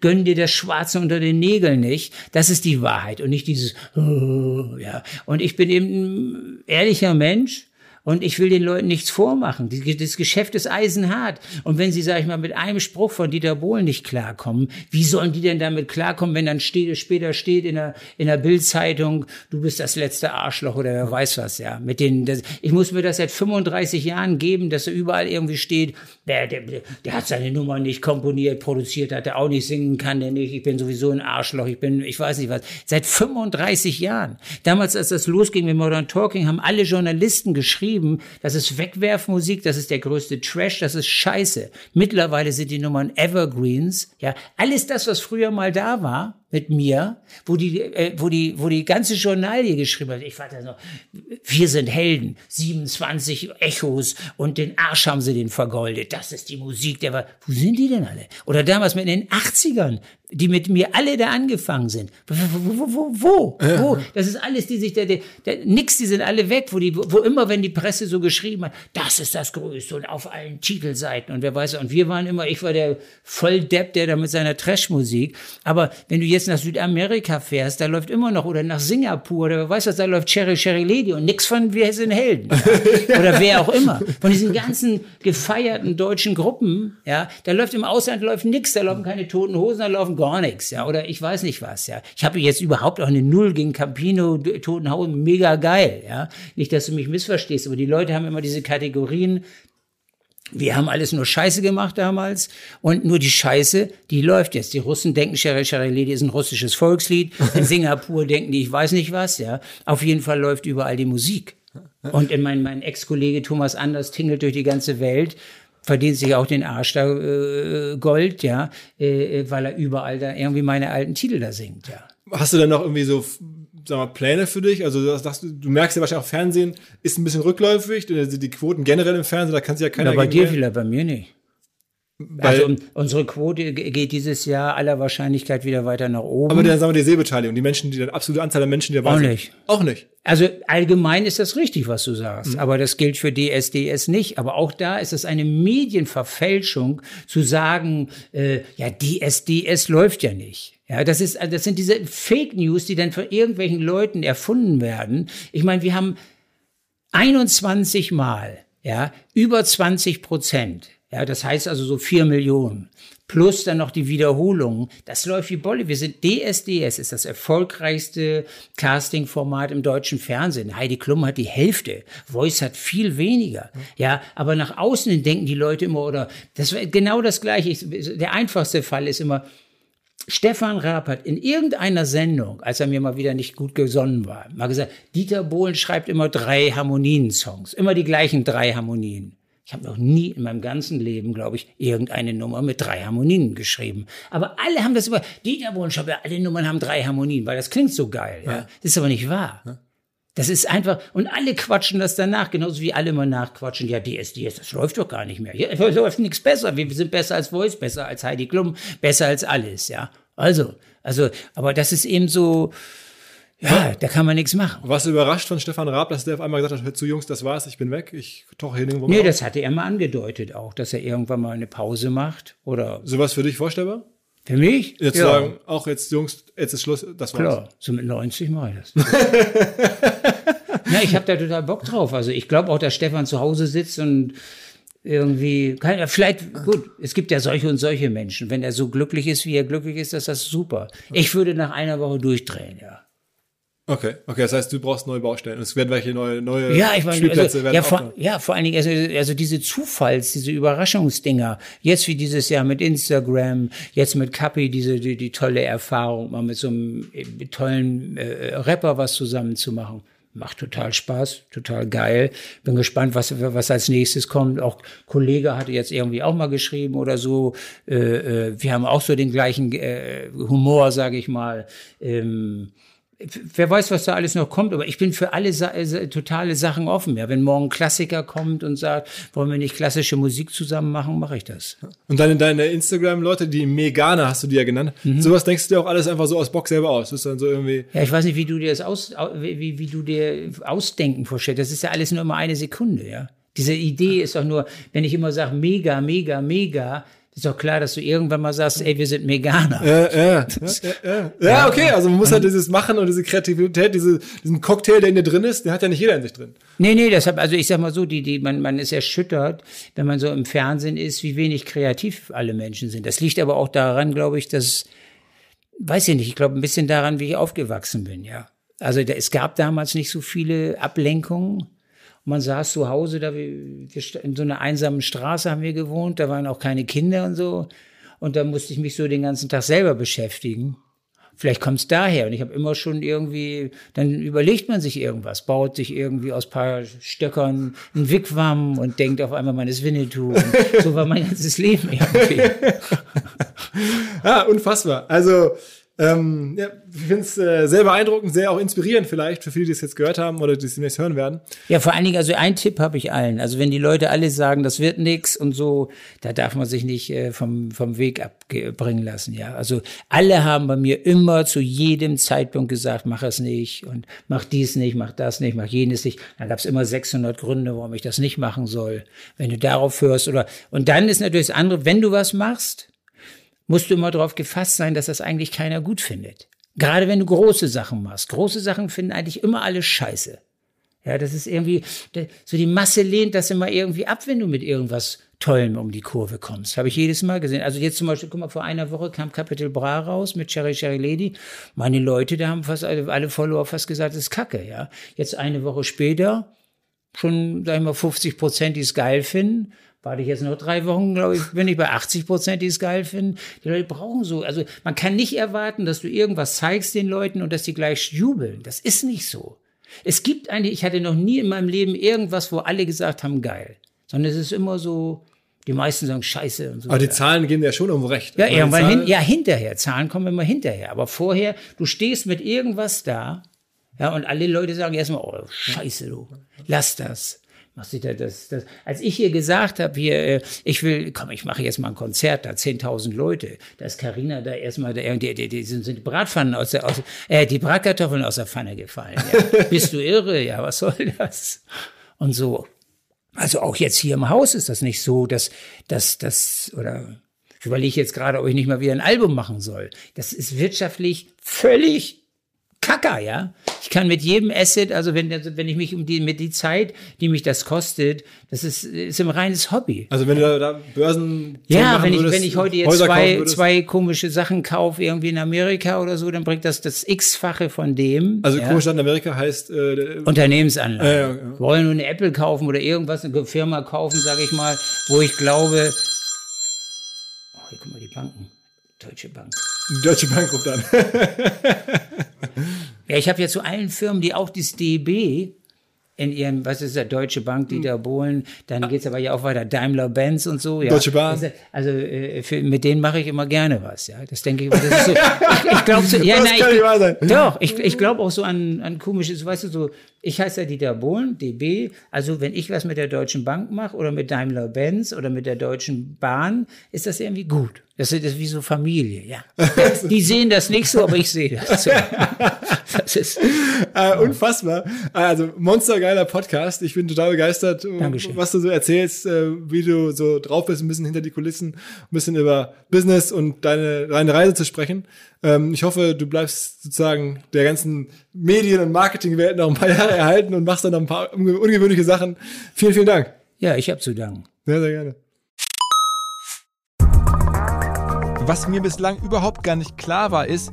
gönnen dir das Schwarze unter den Nägeln nicht. Das ist die Wahrheit und nicht dieses, oh, ja. Und ich bin eben ein ehrlicher Mensch und ich will den Leuten nichts vormachen. Das Geschäft ist eisenhart. Und wenn sie, sag ich mal, mit einem Spruch von Dieter Bohlen nicht klarkommen, wie sollen die denn damit klarkommen, wenn dann steht, später steht in der, in der Bildzeitung, du bist das letzte Arschloch oder wer weiß was, ja. Mit den, das, ich muss mir das seit 35 Jahren geben, dass er überall irgendwie steht, der, der, der hat seine Nummer nicht komponiert, produziert, hat er auch nicht singen kann, der nicht, ich bin sowieso ein Arschloch, ich bin, ich weiß nicht was. Seit 35 Jahren. Damals, als das losging mit Modern Talking, haben alle Journalisten geschrieben, geschrieben, das ist Wegwerfmusik, das ist der größte Trash, das ist Scheiße. Mittlerweile sind die Nummern Evergreens, ja, alles das, was früher mal da war, mit mir, wo die, äh, wo die, wo die ganze Journalie geschrieben hat. Ich war da noch, wir sind Helden, 27 Echos und den Arsch haben sie den vergoldet. Das ist die Musik, der war, wo sind die denn alle? Oder damals mit den 80ern, die mit mir alle da angefangen sind. Wo, wo, wo, wo? Das ist alles, die sich, der, der, der, nix, die sind alle weg, wo die, wo immer, wenn die Presse so geschrieben hat, das ist das Größte und auf allen Titelseiten und wer weiß, und wir waren immer, ich war der Volldepp, der da mit seiner Trashmusik. Aber wenn du jetzt nach Südamerika fährst, da läuft immer noch, oder nach Singapur, oder wer weiß was, da läuft Cherry Cherry Lady und nix von Wir sind Helden. Ja? [LAUGHS] oder wer auch immer. Von diesen ganzen gefeierten deutschen Gruppen, ja, da läuft im Ausland läuft nix, da laufen keine toten Hosen, da laufen gar nichts, ja, oder ich weiß nicht was, ja. Ich habe jetzt überhaupt auch eine Null gegen Campino, Totenhausen, mega geil, ja. Nicht, dass du mich missverstehst, aber die Leute haben immer diese Kategorien, wir haben alles nur Scheiße gemacht damals und nur die Scheiße, die läuft jetzt. Die Russen denken, Shere Shere Lady ist ein russisches Volkslied. In [LAUGHS] Singapur denken die, ich weiß nicht was, ja. Auf jeden Fall läuft überall die Musik. Und in mein, mein Ex-Kollege Thomas Anders tingelt durch die ganze Welt verdient sich auch den Arsch da äh, Gold, ja, äh, weil er überall da irgendwie meine alten Titel da singt, ja. Hast du denn noch irgendwie so sag mal, Pläne für dich? Also du, sagst, du merkst ja wahrscheinlich auch Fernsehen ist ein bisschen rückläufig, die Quoten generell im Fernsehen, da kann sich ja keiner. Ja, bei dir vielleicht, bei mir nicht. Weil, also unsere Quote geht dieses Jahr aller Wahrscheinlichkeit wieder weiter nach oben. Aber dann sagen wir die Sehbeteiligung, die Menschen, die, die absolute Anzahl der Menschen, die dabei auch sind. Auch nicht. Auch nicht. Also allgemein ist das richtig, was du sagst. Mhm. Aber das gilt für DSDS nicht. Aber auch da ist es eine Medienverfälschung zu sagen, äh, ja, DSDS läuft ja nicht. Ja, das ist, das sind diese Fake News, die dann von irgendwelchen Leuten erfunden werden. Ich meine, wir haben 21 Mal, ja, über 20 Prozent ja, das heißt also so vier Millionen. Plus dann noch die Wiederholungen. Das läuft wie Bolle. Wir sind DSDS, ist das erfolgreichste Casting-Format im deutschen Fernsehen. Heidi Klum hat die Hälfte. Voice hat viel weniger. Ja, aber nach außen denken die Leute immer, oder, das war genau das Gleiche. Der einfachste Fall ist immer, Stefan Raab hat in irgendeiner Sendung, als er mir mal wieder nicht gut gesonnen war, mal gesagt, Dieter Bohlen schreibt immer drei Harmonien-Songs. Immer die gleichen drei Harmonien. Ich habe noch nie in meinem ganzen Leben, glaube ich, irgendeine Nummer mit drei Harmonien geschrieben. Aber alle haben das immer, Dieter Bohlenstoff, ja, alle Nummern haben drei Harmonien, weil das klingt so geil. Ja. Das ist aber nicht wahr. Ja. Das ist einfach, und alle quatschen das danach, genauso wie alle immer nachquatschen, ja, DSDS, das läuft doch gar nicht mehr. Hier [LAUGHS] läuft nichts besser. Wir sind besser als Voice, besser als Heidi Klum, besser als alles, ja. Also, also, aber das ist eben so, ja, da kann man nichts machen. Warst du überrascht von Stefan Raab, dass der auf einmal gesagt hat, hör zu Jungs, das war's, ich bin weg, ich tauche hier nirgendwo Nee, das hatte er mal angedeutet auch, dass er irgendwann mal eine Pause macht oder. Sowas für dich vorstellbar? Für mich? Jetzt ja. sagen, auch jetzt Jungs, jetzt ist Schluss, das war's. Klar, so mit 90 mal das. [LAUGHS] ja, ich habe da total Bock drauf. Also ich glaube auch, dass Stefan zu Hause sitzt und irgendwie, kann, vielleicht, gut, es gibt ja solche und solche Menschen. Wenn er so glücklich ist, wie er glücklich ist, ist das super. Ich würde nach einer Woche durchdrehen, ja. Okay, okay, das heißt, du brauchst neue Baustellen. Es werden welche neue, neue ja, ich meine, Spielplätze also, werden ja, vor, ja, vor allen Dingen, also, also diese Zufalls, diese Überraschungsdinger, jetzt wie dieses Jahr mit Instagram, jetzt mit Kapi, diese, die, die tolle Erfahrung, mal mit so einem äh, tollen äh, Rapper was zusammen zu machen. Macht total Spaß, total geil. Bin gespannt, was, was als nächstes kommt. Auch Kollege hatte jetzt irgendwie auch mal geschrieben oder so. Äh, äh, wir haben auch so den gleichen äh, Humor, sage ich mal. Ähm, wer weiß, was da alles noch kommt, aber ich bin für alle Sa äh, totale Sachen offen. Ja, wenn morgen ein Klassiker kommt und sagt, wollen wir nicht klassische Musik zusammen machen, mache ich das. Und deine, deine Instagram-Leute, die Megane hast du die ja genannt, mhm. sowas denkst du dir auch alles einfach so aus Bock selber aus. Das ist dann so irgendwie. Ja, ich weiß nicht, wie du dir das aus, wie, wie du dir Ausdenken vorstellst. Das ist ja alles nur immer eine Sekunde, ja. Diese Idee ist doch nur, wenn ich immer sage, mega, mega, mega, ist doch klar, dass du irgendwann mal sagst, ey, wir sind Veganer. Ja, ja, ja, ja. okay, also man muss halt dieses Machen und diese Kreativität, diese, diesen Cocktail, der in dir drin ist, den hat ja nicht jeder in sich drin. Nee, nee, deshalb, also ich sag mal so, die, die, man, man ist erschüttert, wenn man so im Fernsehen ist, wie wenig kreativ alle Menschen sind. Das liegt aber auch daran, glaube ich, dass, weiß ich nicht, ich glaube ein bisschen daran, wie ich aufgewachsen bin, ja. Also es gab damals nicht so viele Ablenkungen man saß zu Hause, da wir, in so einer einsamen Straße haben wir gewohnt, da waren auch keine Kinder und so. Und da musste ich mich so den ganzen Tag selber beschäftigen. Vielleicht kommt es daher. Und ich habe immer schon irgendwie, dann überlegt man sich irgendwas, baut sich irgendwie aus paar Stöckern ein Wigwam und denkt auf einmal, man ist Winnetou. Und so war mein ganzes Leben [LAUGHS] irgendwie. ja, unfassbar. Also ähm, ja, ich finde es äh, sehr beeindruckend, sehr auch inspirierend vielleicht für viele, die es jetzt gehört haben oder die es demnächst hören werden. Ja, vor allen Dingen, also ein Tipp habe ich allen. Also wenn die Leute alle sagen, das wird nix und so, da darf man sich nicht äh, vom, vom Weg abbringen lassen. Ja, also alle haben bei mir immer zu jedem Zeitpunkt gesagt, mach es nicht und mach dies nicht, mach das nicht, mach jenes nicht. Dann gab es immer 600 Gründe, warum ich das nicht machen soll. Wenn du darauf hörst oder und dann ist natürlich das andere, wenn du was machst, musst du immer darauf gefasst sein, dass das eigentlich keiner gut findet. Gerade wenn du große Sachen machst. Große Sachen finden eigentlich immer alle scheiße. Ja, das ist irgendwie, so die Masse lehnt das immer irgendwie ab, wenn du mit irgendwas Tollem um die Kurve kommst. Habe ich jedes Mal gesehen. Also jetzt zum Beispiel, guck mal, vor einer Woche kam Capital Bra raus mit Cherry Cherry Lady. Meine Leute, da haben fast alle, alle Follower fast gesagt, das ist Kacke, ja. Jetzt eine Woche später, schon, sag ich mal, 50 Prozent, die es geil finden warte ich jetzt noch drei Wochen, glaube ich, bin ich bei 80 Prozent, die es geil finden. Die Leute brauchen so, also man kann nicht erwarten, dass du irgendwas zeigst den Leuten und dass die gleich jubeln. Das ist nicht so. Es gibt eine, ich hatte noch nie in meinem Leben irgendwas, wo alle gesagt haben, geil. Sondern es ist immer so, die meisten sagen Scheiße und so. Aber die Zahlen gehen ja schon um recht. Ja, irgendwann hin, ja, hinterher. Zahlen kommen immer hinterher. Aber vorher, du stehst mit irgendwas da, ja, und alle Leute sagen erstmal, oh, Scheiße, du, lass das. Sieht er das, das? Als ich hier gesagt habe, hier, äh, ich will, komm, ich mache jetzt mal ein Konzert, da 10.000 Leute, da ist Carina da erstmal, die, die, die sind, sind Bratpfannen aus der, aus, äh, die Bratkartoffeln aus der Pfanne gefallen. Ja. [LAUGHS] Bist du irre? Ja, was soll das? Und so. Also auch jetzt hier im Haus ist das nicht so, dass, dass, dass, oder ich überlege jetzt gerade, ob ich nicht mal wieder ein Album machen soll. Das ist wirtschaftlich völlig Kacker, ja. Ich kann mit jedem Asset, also wenn, wenn ich mich um die, mit die Zeit, die mich das kostet, das ist, ist ein reines Hobby. Also wenn du da Börsen Ja, wenn ich, würdest, wenn ich heute jetzt zwei, zwei komische Sachen kaufe, irgendwie in Amerika oder so, dann bringt das das X-fache von dem. Also ja. komisch in Amerika heißt äh, Unternehmensanlage. Äh, ja, ja. Wir wollen nur eine Apple kaufen oder irgendwas, eine Firma kaufen, sage ich mal, wo ich glaube, oh, hier guck mal die Banken. Deutsche Bank. Deutsche Bank ruft an. [LAUGHS] ja, ich habe ja zu allen Firmen, die auch das DB in ihrem, was ist der Deutsche Bank, Dieter Bohlen, dann geht's aber ja auch weiter, Daimler-Benz und so. Ja. Deutsche Bahn. Also, also äh, für, mit denen mache ich immer gerne was, ja. Das denke ich, das ist so, ich, ich glaube so, ja, [LAUGHS] Das nein, kann ich, wahr sein. doch, ich, ich glaube auch so an, an komisches, weißt du, so, ich heiße ja Dieter Bohlen, DB, also wenn ich was mit der Deutschen Bank mache oder mit Daimler-Benz oder mit der Deutschen Bahn, ist das irgendwie gut. Das ist, wie so Familie, ja. [LAUGHS] Die sehen das nicht so, aber ich sehe das so. [LAUGHS] Das ist, Äh, unfassbar. Also monstergeiler Podcast. Ich bin total begeistert, Dankeschön. was du so erzählst, äh, wie du so drauf bist, ein bisschen hinter die Kulissen, ein bisschen über Business und deine, deine Reise zu sprechen. Ähm, ich hoffe, du bleibst sozusagen der ganzen Medien- und Marketingwelt noch ein paar Jahre erhalten und machst dann noch ein paar unge- ungewöhnliche Sachen. Vielen, vielen Dank. ja, ich habe zu danken. Sehr, sehr gerne. Was mir bislang überhaupt gar nicht klar war, ist,